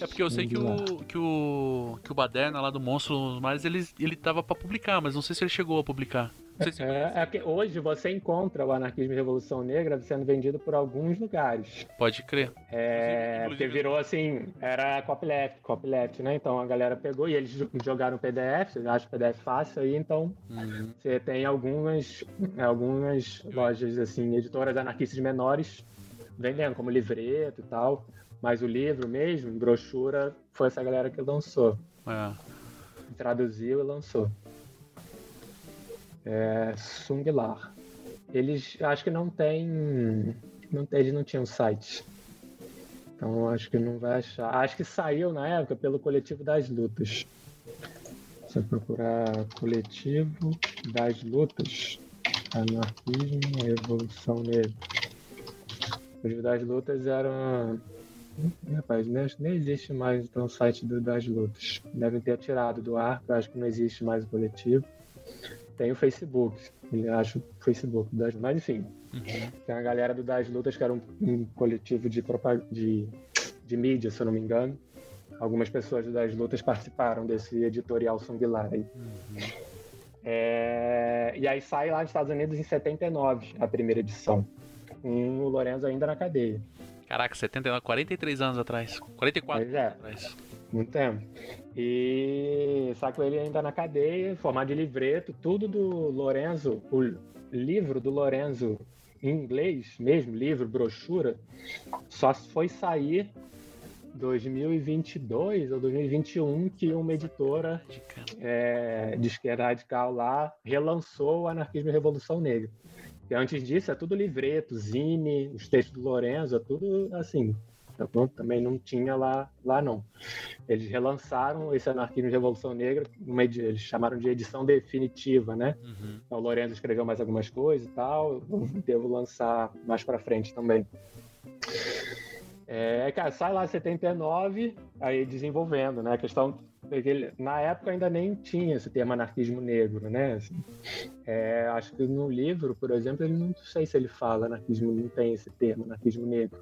É porque eu sei que o, que o que o Baderna lá do Monstro Mares ele ele tava para publicar, mas não sei se ele chegou a publicar. Se é, é que hoje você encontra o anarquismo e revolução negra sendo vendido por alguns lugares. Pode crer. É, porque virou assim, era copyleft, copyleft, né? Então a galera pegou e eles jogaram PDF, acho PDF fácil aí, então uhum. você tem algumas, algumas lojas assim, editoras anarquistas menores vendendo como livreto e tal. Mas o livro mesmo, brochura, foi essa galera que lançou. É. Traduziu e lançou é, Sunglar. Eles acho que não tem, não eles não tinham site. Então acho que não vai achar. Acho que saiu na época pelo coletivo das lutas. Se eu procurar coletivo das lutas, anarquismo, revolução negra. Coletivo das lutas era Rapaz, nem, nem existe mais então, o site do, das lutas. Devem ter tirado do ar, acho que não existe mais o coletivo. Tem o Facebook, acho o Facebook, das, mas enfim. Uhum. Tem a galera do Das Lutas, que era um, um coletivo de, de, de mídia, se eu não me engano. Algumas pessoas das lutas participaram desse editorial Sunglar aí. Uhum. É, e aí sai lá nos Estados Unidos em 79, a primeira edição. Com o Lorenzo ainda na cadeia. Caraca, 79, 43 anos atrás. 44 pois é. anos atrás. Muito tempo. E saco ele ainda na cadeia, formato de livreto, tudo do Lorenzo, o livro do Lorenzo em inglês mesmo, livro, brochura, só foi sair 2022 ou 2021 que uma editora é, de esquerda radical lá relançou o Anarquismo e Revolução Negra. E antes disso é tudo livreto, zine, os textos do Lorenzo, é tudo assim, Tá? Também não tinha lá, lá não. Eles relançaram esse Anarquismo de Revolução Negra, uma, eles chamaram de edição definitiva, né? Uhum. Então, o Lorenzo escreveu mais algumas coisas e tal, devo lançar mais para frente também. É, cara, sai lá 79, aí desenvolvendo, né? A questão na época ainda nem tinha esse termo anarquismo negro, né? Assim, é, acho que no livro, por exemplo, ele não sei se ele fala anarquismo, não tem esse termo, anarquismo negro.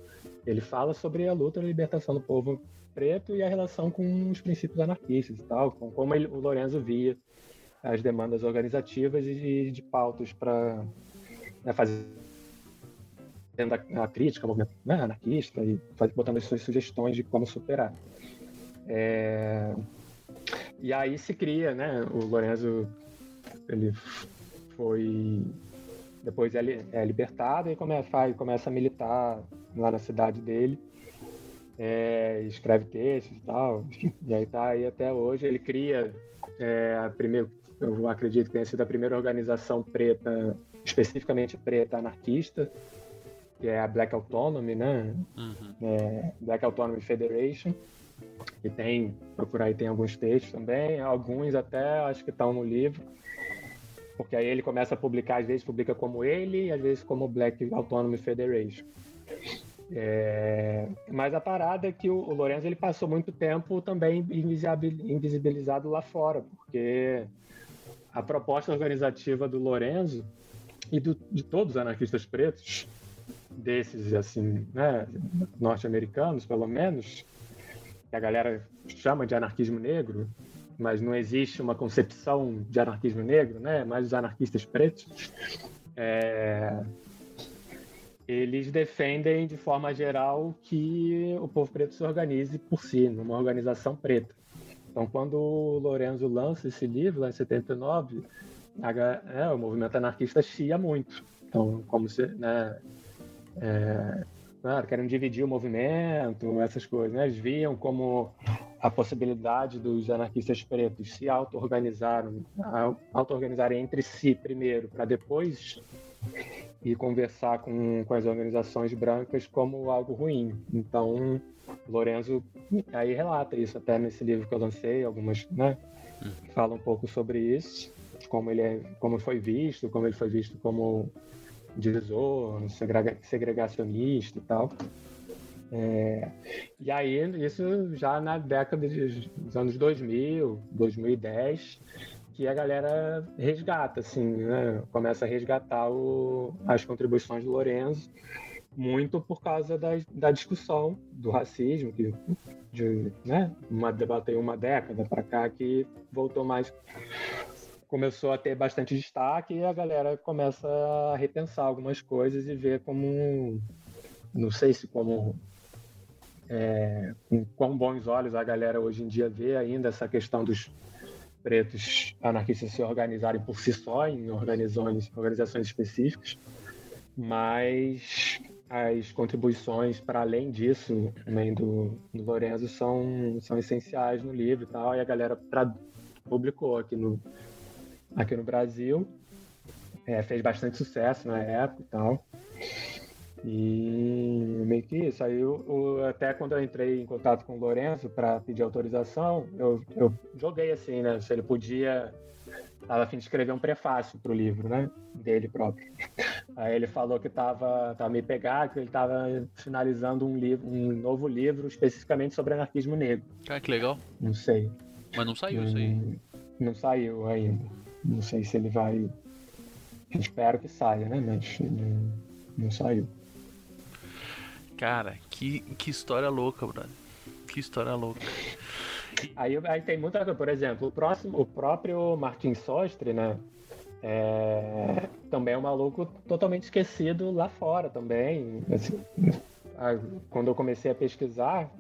Ele fala sobre a luta e a libertação do povo preto e a relação com os princípios anarquistas e tal, com como ele, o Lorenzo via as demandas organizativas e de, de pautas para né, fazer a, a crítica ao movimento né, anarquista e faz, botando as suas sugestões de como superar. É... E aí se cria, né? O Lorenzo ele foi depois é, libertado e come, faz, começa a militar lá na cidade dele. é, escreve textos e tal. E aí tá aí até hoje. Ele cria é, a primeira, eu acredito que tenha sido a primeira organização preta, especificamente preta anarquista, que é a Black Autonomy, né? Uhum. É, Black Autonomy Federation. E tem, procurar aí, tem alguns textos também, alguns até acho que estão no livro. Porque aí ele começa a publicar, às vezes publica como ele, às vezes como Black Autonomy Federation. É, mas a parada é que o, o Lorenzo ele passou muito tempo também invisibilizado lá fora, porque a proposta organizativa do Lorenzo e do, de todos os anarquistas pretos, desses assim, né, norte-americanos pelo menos, que a galera chama de anarquismo negro, mas não existe uma concepção de anarquismo negro, né? Mais os anarquistas pretos. É, eles defendem de forma geral que o povo preto se organize por si, numa organização preta. Então, quando o Lorenzo lança esse livro, lá em 79, a, é, o movimento anarquista chia muito. Então, como se, né, é, claro, querem dividir o movimento, essas coisas. Né? Eles viam como a possibilidade dos anarquistas pretos se auto-organizarem auto entre si primeiro, para depois e conversar com, com as organizações brancas como algo ruim. Então, Lorenzo aí relata isso até nesse livro que eu lancei, algumas, né, fala um pouco sobre isso, como ele é, como foi visto, como ele foi visto como divisor, segregacionista e tal. É, e aí, isso já na década dos anos 2000, 2010, que a galera resgata, assim, né? Começa a resgatar o, as contribuições do Lorenzo, muito por causa da, da discussão do racismo, que de, né? uma, uma década para cá, que voltou mais começou a ter bastante destaque e a galera começa a repensar algumas coisas e ver como não sei se como é, com quão bons olhos a galera hoje em dia vê ainda essa questão dos pretos anarquistas se organizarem por si só em organizações, organizações específicas, mas as contribuições para além disso também do, do Lorenzo são, são essenciais no livro e tal, e a galera publicou aqui no, aqui no Brasil, é, fez bastante sucesso na época e tal. E meio que isso. Aí, eu, eu, até quando eu entrei em contato com o Lourenço para pedir autorização, eu, eu joguei assim, né? Se ele podia. Tava a fim de escrever um prefácio pro livro, né? Dele próprio. Aí ele falou que tava, tava meio pegado, que ele tava finalizando um livro, um novo livro especificamente sobre anarquismo negro. Ah, que legal. Não sei. Mas não saiu isso aí. Não saiu ainda. Não sei se ele vai. Espero que saia, né? Mas não, não saiu. Cara, que, que história louca, brother. Que história louca. Aí, aí tem muita coisa, por exemplo, o, próximo, o próprio Martin Sostre, né? É, também é um maluco totalmente esquecido lá fora também. Assim, quando eu comecei a pesquisar,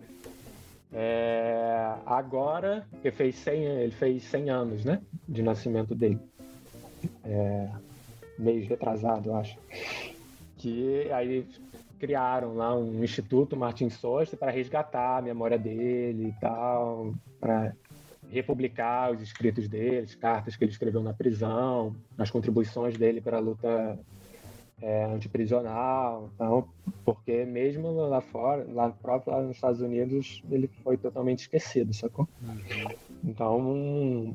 é, agora ele fez, 100, ele fez 100 anos né, de nascimento dele. É, retrasado, eu acho. Que aí criaram lá um instituto Martin Sostre para resgatar a memória dele e tal, para republicar os escritos dele, as cartas que ele escreveu na prisão, as contribuições dele para a luta é, antiprisional, então, porque mesmo lá fora, lá próprio lá nos Estados Unidos, ele foi totalmente esquecido, sacou? Então,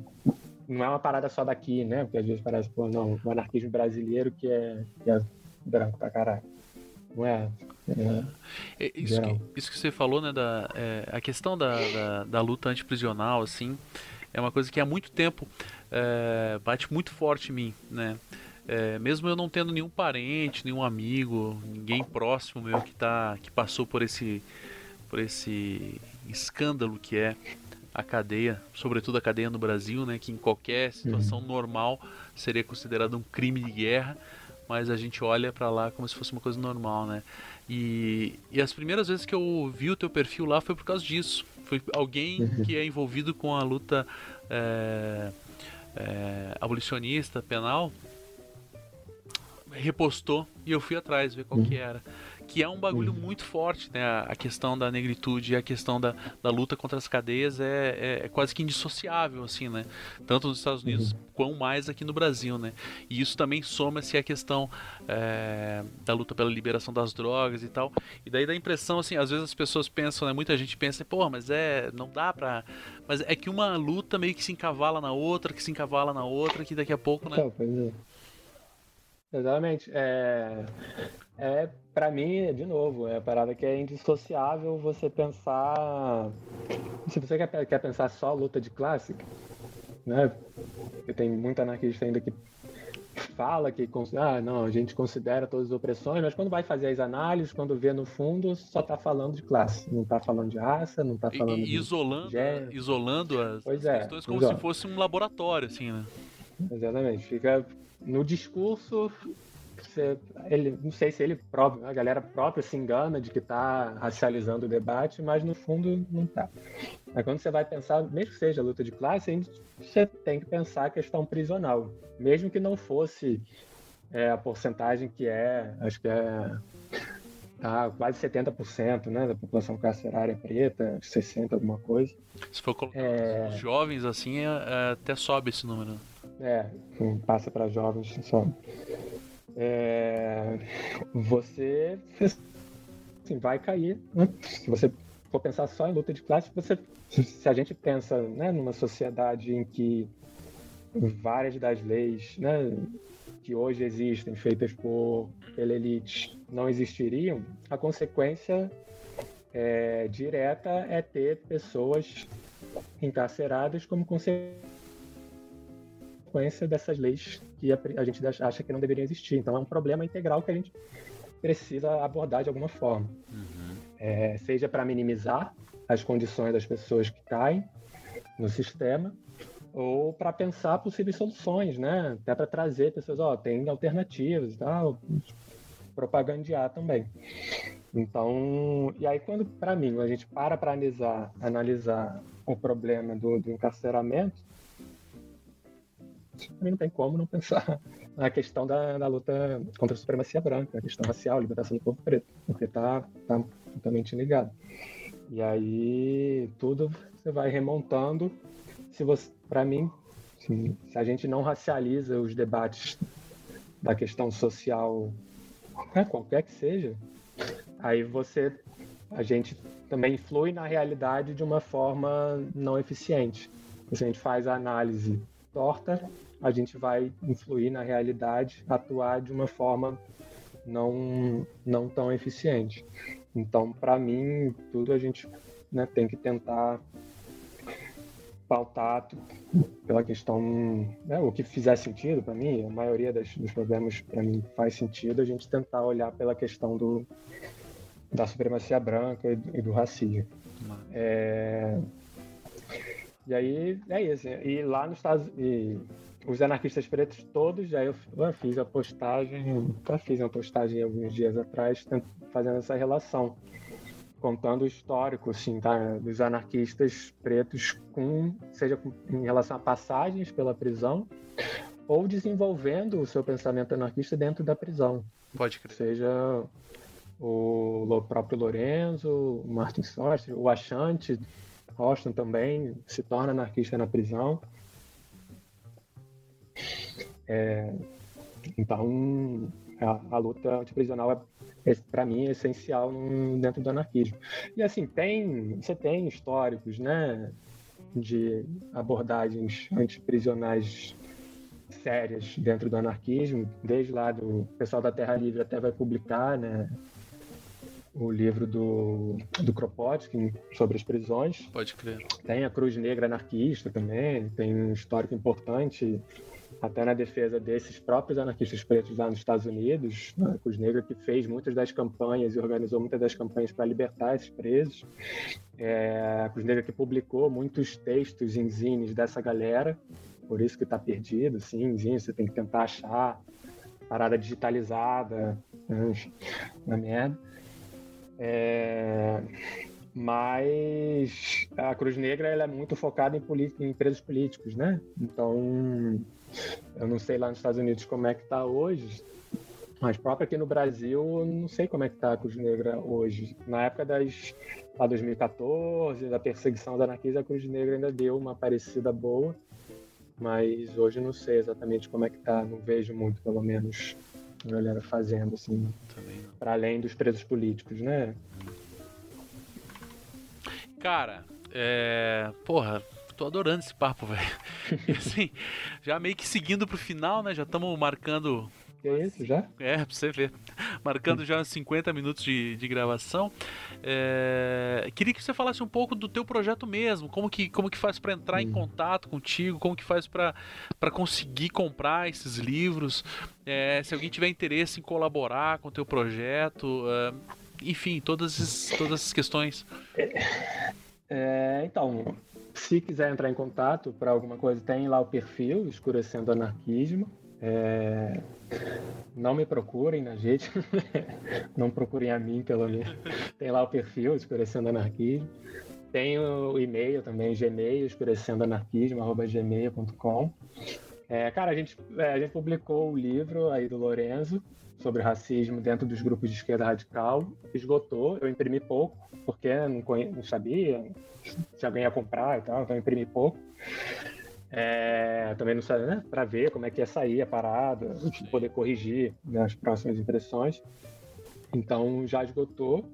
não é uma parada só daqui, né? Porque às vezes parece, pô, não, o anarquismo brasileiro que é, que é branco pra caralho. Não é. é, é isso, que, isso, que, você falou, né? Da, é, a questão da, da, da, luta antiprisional, assim, é uma coisa que há muito tempo é, bate muito forte em mim, né? É, mesmo eu não tendo nenhum parente, nenhum amigo, ninguém próximo meu que, tá, que passou por esse, por esse escândalo que é a cadeia, sobretudo a cadeia no Brasil, né, que em qualquer situação uhum. normal seria considerado um crime de guerra mas a gente olha para lá como se fosse uma coisa normal, né? E, e as primeiras vezes que eu vi o teu perfil lá foi por causa disso. Foi alguém uhum. que é envolvido com a luta é, é, abolicionista, penal, repostou e eu fui atrás ver qual que era. Que é um bagulho muito forte, né? A- questão da negritude e a questão da, da luta contra as cadeias é, é, é quase que indissociável, assim, né? Tanto nos Estados Unidos quão mais aqui no Brasil, né? E isso também soma-se à questão é, da luta pela liberação das drogas e tal. E daí dá a impressão, assim, às vezes as pessoas pensam, né? Muita gente pensa, pô, mas é. não dá pra. Mas é que uma luta meio que se encavala na outra, que se encavala na outra, que daqui a pouco, né? Pois é. Exatamente. É, é para mim, de novo, é a parada que é indissociável você pensar. Se você quer, quer pensar só luta de classe, né? Porque tem muito anarquista ainda que fala que ah, não, a gente considera todas as opressões, mas quando vai fazer as análises, quando vê no fundo, só tá falando de classe, não tá falando de raça, não tá E- falando e de isolando, gênero. isolando as, Pois as é, questões como se fosse um laboratório, assim, né? Exatamente. Fica no discurso. Você, ele, não sei se ele próprio, a galera própria se engana de que está racializando o debate, mas no fundo não está. Mas quando você vai pensar, mesmo que seja luta de classe, você tem que pensar a questão prisional. Mesmo que não fosse é, a porcentagem que é, acho que é tá, quase 70% né, da população carcerária preta, 60% alguma coisa. Se for colocar É. os jovens, assim, é- é, até sobe esse número. É, passa para jovens só. É, você assim, vai cair. né? Se você for pensar só em luta de classe, você, se a gente pensa né, numa sociedade em que várias das leis né, que hoje existem, feitas por pela elite, não existiriam, a consequência é, direta é ter pessoas encarceradas como consequência consequência dessas leis que a, a gente acha que não deveriam existir. Então é um problema integral que a gente precisa abordar de alguma forma. É, seja para minimizar as condições das pessoas que caem no sistema, ou para pensar possíveis soluções, né? Até para trazer pessoas, ó, tem alternativas e tal, propagandear também. Então, e aí quando, para mim, a gente para para analisar, analisar o problema do, do encarceramento, também não tem como não pensar na questão da, da luta contra a supremacia branca, a questão racial, libertação do povo preto, porque está tá totalmente ligado. E aí tudo você vai remontando. Se você, para mim, se, se a gente não racializa os debates da questão social, né, qualquer que seja, aí você, a gente também influi na realidade de uma forma não eficiente. Se a gente faz a análise torta, a gente vai influir na realidade, atuar de uma forma não, não tão eficiente. Então, para mim, tudo a gente né, tem que tentar pautar pela questão, né, o que fizer sentido para mim, a maioria das, dos problemas para mim faz sentido, a gente tentar olhar pela questão do, da supremacia branca e do, e do racismo. É, e aí é isso. E lá nos Estados e os anarquistas pretos todos, aí eu, fiz a postagem, já fiz uma postagem alguns dias atrás, fazendo essa relação, contando o histórico, assim, tá, dos anarquistas pretos com, seja em relação a passagens pela prisão, ou desenvolvendo o seu pensamento anarquista dentro da prisão Pode crer. seja o próprio Lorenzo, o Martin Sorster, o Achante, Roston também se torna anarquista na prisão. É, então, a, a luta antiprisional é, para mim é essencial num- dentro do anarquismo. E assim, tem, você tem históricos, né, de abordagens antiprisionais sérias dentro do anarquismo, desde lá do pessoal da Terra Livre até vai publicar, né, o livro do, do Kropotkin sobre as prisões. Pode crer. Tem a Cruz Negra anarquista também, tem um histórico importante até na defesa desses próprios anarquistas pretos lá nos Estados Unidos, né? Cruz Negra que fez muitas das campanhas e organizou muitas das campanhas para libertar esses presos. É, Cruz Negra que publicou muitos textos em zines dessa galera, por isso que está perdido, sim, zine, você tem que tentar achar parada digitalizada, né? enfim, uma merda. É, mas a Cruz Negra ela é muito focada em, em presos políticos, né? Então, eu não sei lá nos Estados Unidos como é que está hoje, Mas próprio aqui no Brasil, não sei como é que tá a Cruz Negra hoje. Na época das lá 2014, da perseguição da anarquia, a Cruz Negra ainda deu uma parecida boa. Mas hoje não sei exatamente como é que tá, não vejo muito, pelo menos, a galera fazendo, assim, para além dos presos políticos, né? Cara, é. Porra, tô adorando esse papo, velho. E assim, já meio que seguindo pro final, né? Já estamos marcando. Que é isso, já? É, pra você ver. Marcando já uns 50 minutos de, de gravação. É, queria que você falasse um pouco do teu projeto mesmo. Como que, como que faz para entrar em Hum. contato contigo? Como que faz para conseguir comprar esses livros? É, se alguém tiver interesse em colaborar com o teu projeto. é, enfim, todas, esses- todas essas questões. É, então, se quiser entrar em contato para alguma coisa, tem lá o perfil Escurecendo Anarquismo. É, não me procurem na rede, não procurem a mim, pelo menos. Tem lá o perfil Escurecendo Anarquismo. Tem o e-mail também, gmail, escurecendoanarquismo.gmail.com. É, cara, a gente, é, a gente publicou o livro aí do Lorenzo sobre racismo dentro dos grupos de esquerda radical. Esgotou, eu imprimi pouco, porque não, conhe- não sabia se alguém ia comprar e tal, então eu imprimi pouco. É, também não sabia, né? Para ver como é que ia sair a parada, poder corrigir né, as próximas impressões. Então já esgotou.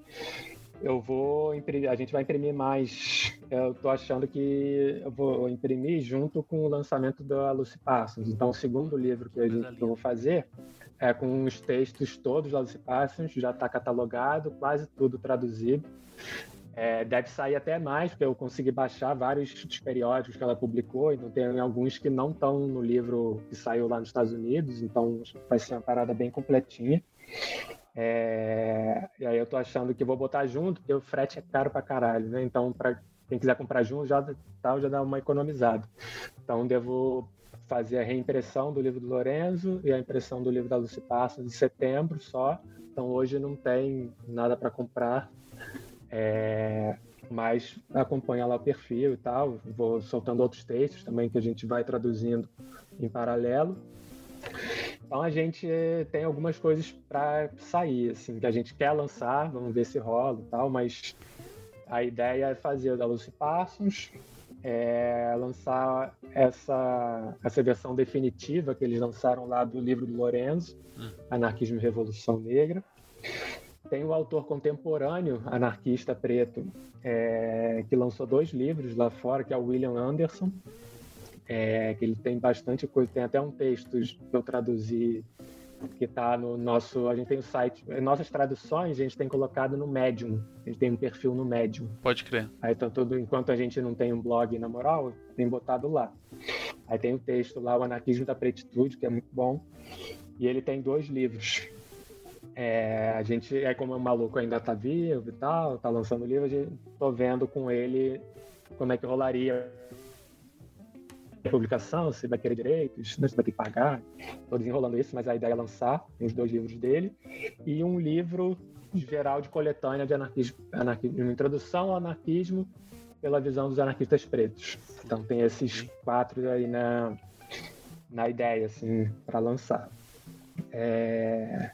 Eu vou imprimir, a gente vai imprimir mais. Eu tô achando que eu vou imprimir junto com o lançamento da Lucy Parsons. Então, o segundo livro que, gente, que eu vou fazer é com os textos todos da Lucy Parsons, já está catalogado, quase tudo traduzido. É, deve sair até mais, porque eu consegui baixar vários dos periódicos que ela publicou, então tem alguns que não estão no livro que saiu lá nos Estados Unidos, então vai ser uma parada bem completinha. É, e aí eu tô achando que vou botar junto, porque o frete é caro pra caralho, né? Então, para quem quiser comprar junto, já, tal, já dá uma economizada. Então, devo fazer a reimpressão do livro do Lorenzo e a impressão do livro da Lucy Passos em setembro só. Então, hoje não tem nada para comprar. É, mas acompanha lá o perfil e tal. Vou soltando outros textos também que a gente vai traduzindo em paralelo. Então a gente tem algumas coisas para sair, assim, que a gente quer lançar, vamos ver se rola e tal, mas a ideia é fazer o da Lucy Parsons, é, lançar essa, essa versão definitiva que eles lançaram lá do livro do Lorenzo, Anarquismo e Revolução Negra. Tem o autor contemporâneo, anarquista preto, é, que lançou dois livros lá fora, que é o William Anderson, é, que ele tem bastante coisa, tem até um texto que eu traduzi que está no nosso, a gente tem o site, nossas traduções a gente tem colocado no Medium, a gente tem um perfil no Medium. Pode crer. Aí então tudo, enquanto a gente não tem um blog na moral, tem botado lá. Aí tem o texto lá, o Anarquismo da Pretitude, que é muito bom, e ele tem dois livros. É, a gente, é como o maluco ainda tá vivo e tal, tá lançando o livro, a gente tô vendo com ele como é que rolaria publicação, se vai querer direitos, se vai ter que pagar. Tô desenrolando isso, mas a ideia é lançar os dois livros dele. E um livro geral de coletânea de anarquismo, anarquismo uma introdução ao anarquismo pela visão dos anarquistas pretos. Então tem esses quatro aí na, na ideia, assim, para lançar. É...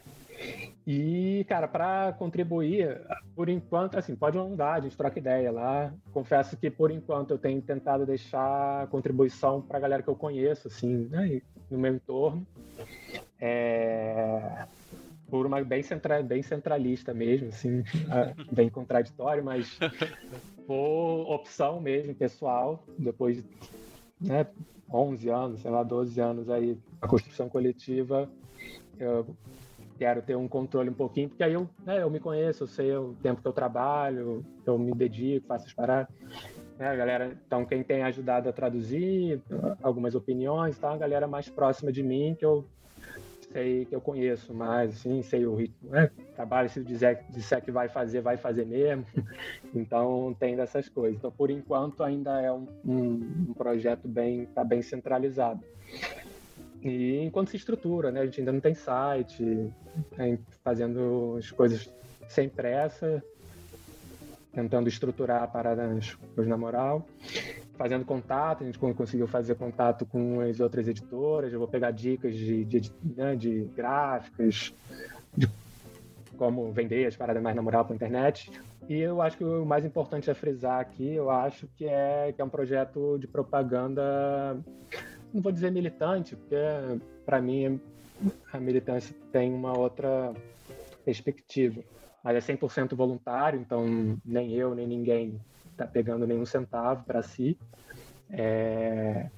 E, cara, para contribuir, por enquanto, assim, pode mandar, a gente troca ideia lá. Confesso que, por enquanto, eu tenho tentado deixar contribuição para a galera que eu conheço, assim, né, no meu entorno. É... Por uma bem, centra... bem centralista mesmo, assim, bem contraditório, mas por opção mesmo, pessoal, depois de né, 11 anos, sei lá, 12 anos aí, a construção coletiva, eu quero ter um controle um pouquinho, porque aí eu, né, eu me conheço, eu sei o tempo que eu trabalho, eu me dedico, faço as paradas. Né, galera, então quem tem ajudado a traduzir algumas opiniões, tá, a galera mais próxima de mim que eu sei que eu conheço mais, assim, sei o ritmo, né? Trabalho, se disser, disser que vai fazer, vai fazer mesmo. Então tem dessas coisas. Então, por enquanto, ainda é um, um, um projeto bem, tá bem centralizado. E enquanto se estrutura, né? A gente ainda não tem site, fazendo as coisas sem pressa, tentando estruturar a parada nas na moral. fazendo contato, a gente conseguiu fazer contato com as outras editoras, eu vou pegar dicas de, de, né, de gráficas, de como vender as paradas mais na moral para internet. E eu acho que o mais importante a frisar aqui, eu acho que é que é um projeto de propaganda, não vou dizer militante, porque para mim a militância tem uma outra perspectiva. Mas é 100% voluntário, então nem eu, nem ninguém está pegando nenhum centavo para si. É,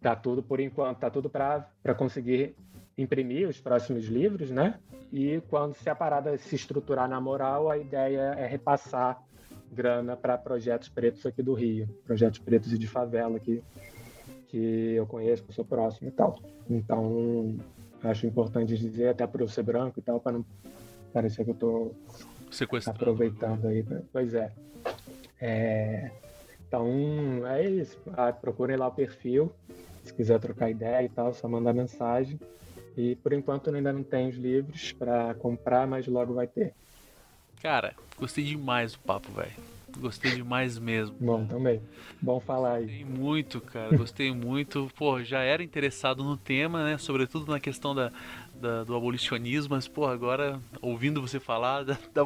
tá tudo por enquanto, tá tudo para conseguir imprimir os próximos livros, né? E quando se a parada se estruturar na moral, a ideia é repassar grana para projetos pretos aqui do Rio, projetos pretos e de favela que que eu conheço, que eu sou próximo e tal. Então, acho importante dizer até por eu ser branco e tal, para não parecer que eu estou aproveitando aí. Pois é. é. Então, é isso. Ah, procurem lá o perfil. Se quiser trocar ideia e tal, só mandar mensagem. E por enquanto ainda não tem os livros para comprar, mas logo vai ter. Cara, gostei demais do papo, velho. Gostei demais mesmo. Bom, também. Bom falar aí. Gostei muito, cara. Gostei muito. Pô, já era interessado no tema, né? Sobretudo na questão da, da, do abolicionismo, mas, pô, agora, ouvindo você falar, dá, dá,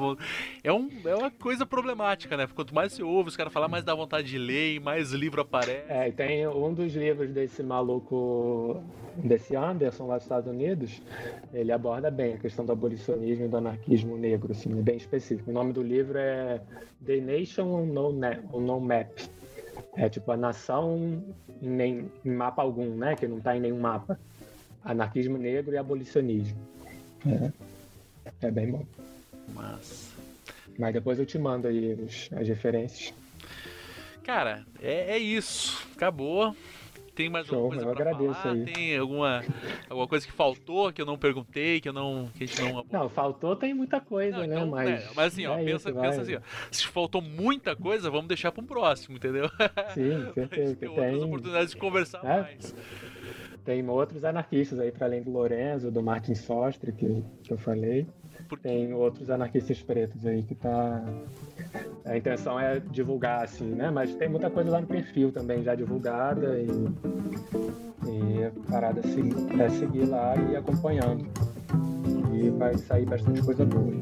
é, um, é uma coisa problemática, né? Quanto mais você ouve os caras falar, mais dá vontade de ler e mais livro aparece. É, tem um dos livros desse maluco, desse Anderson lá dos Estados Unidos, ele aborda bem a questão do abolicionismo e do anarquismo negro, assim, bem específico. O nome do livro é The Nation on No, no Map. É tipo a nação em, nem, em mapa algum, né? Que não está em nenhum mapa anarquismo negro e abolicionismo. É, é bem bom. Mas. Mas depois eu te mando aí os, as referências. Cara, é, é isso. Acabou. Tem mais Show, alguma coisa pra falar? Aí. Tem alguma, alguma coisa que faltou, que eu não perguntei, que eu não. Que a gente não, não, faltou tem muita coisa, não, né? Então, mas, é, mas assim, ó, é pensa, isso, pensa assim, ó, se faltou muita coisa, vamos deixar para um próximo, entendeu? Sim, certeza. tem outras oportunidades de conversar é? mais tem outros anarquistas aí, para além do Lorenzo, do Martin Sostre, que, que eu falei. Tem outros anarquistas pretos aí que tá. A intenção é divulgar, assim, né? Mas tem muita coisa lá no perfil também já divulgada e, e a parada é seguir lá e acompanhando. E vai sair bastante coisa boa.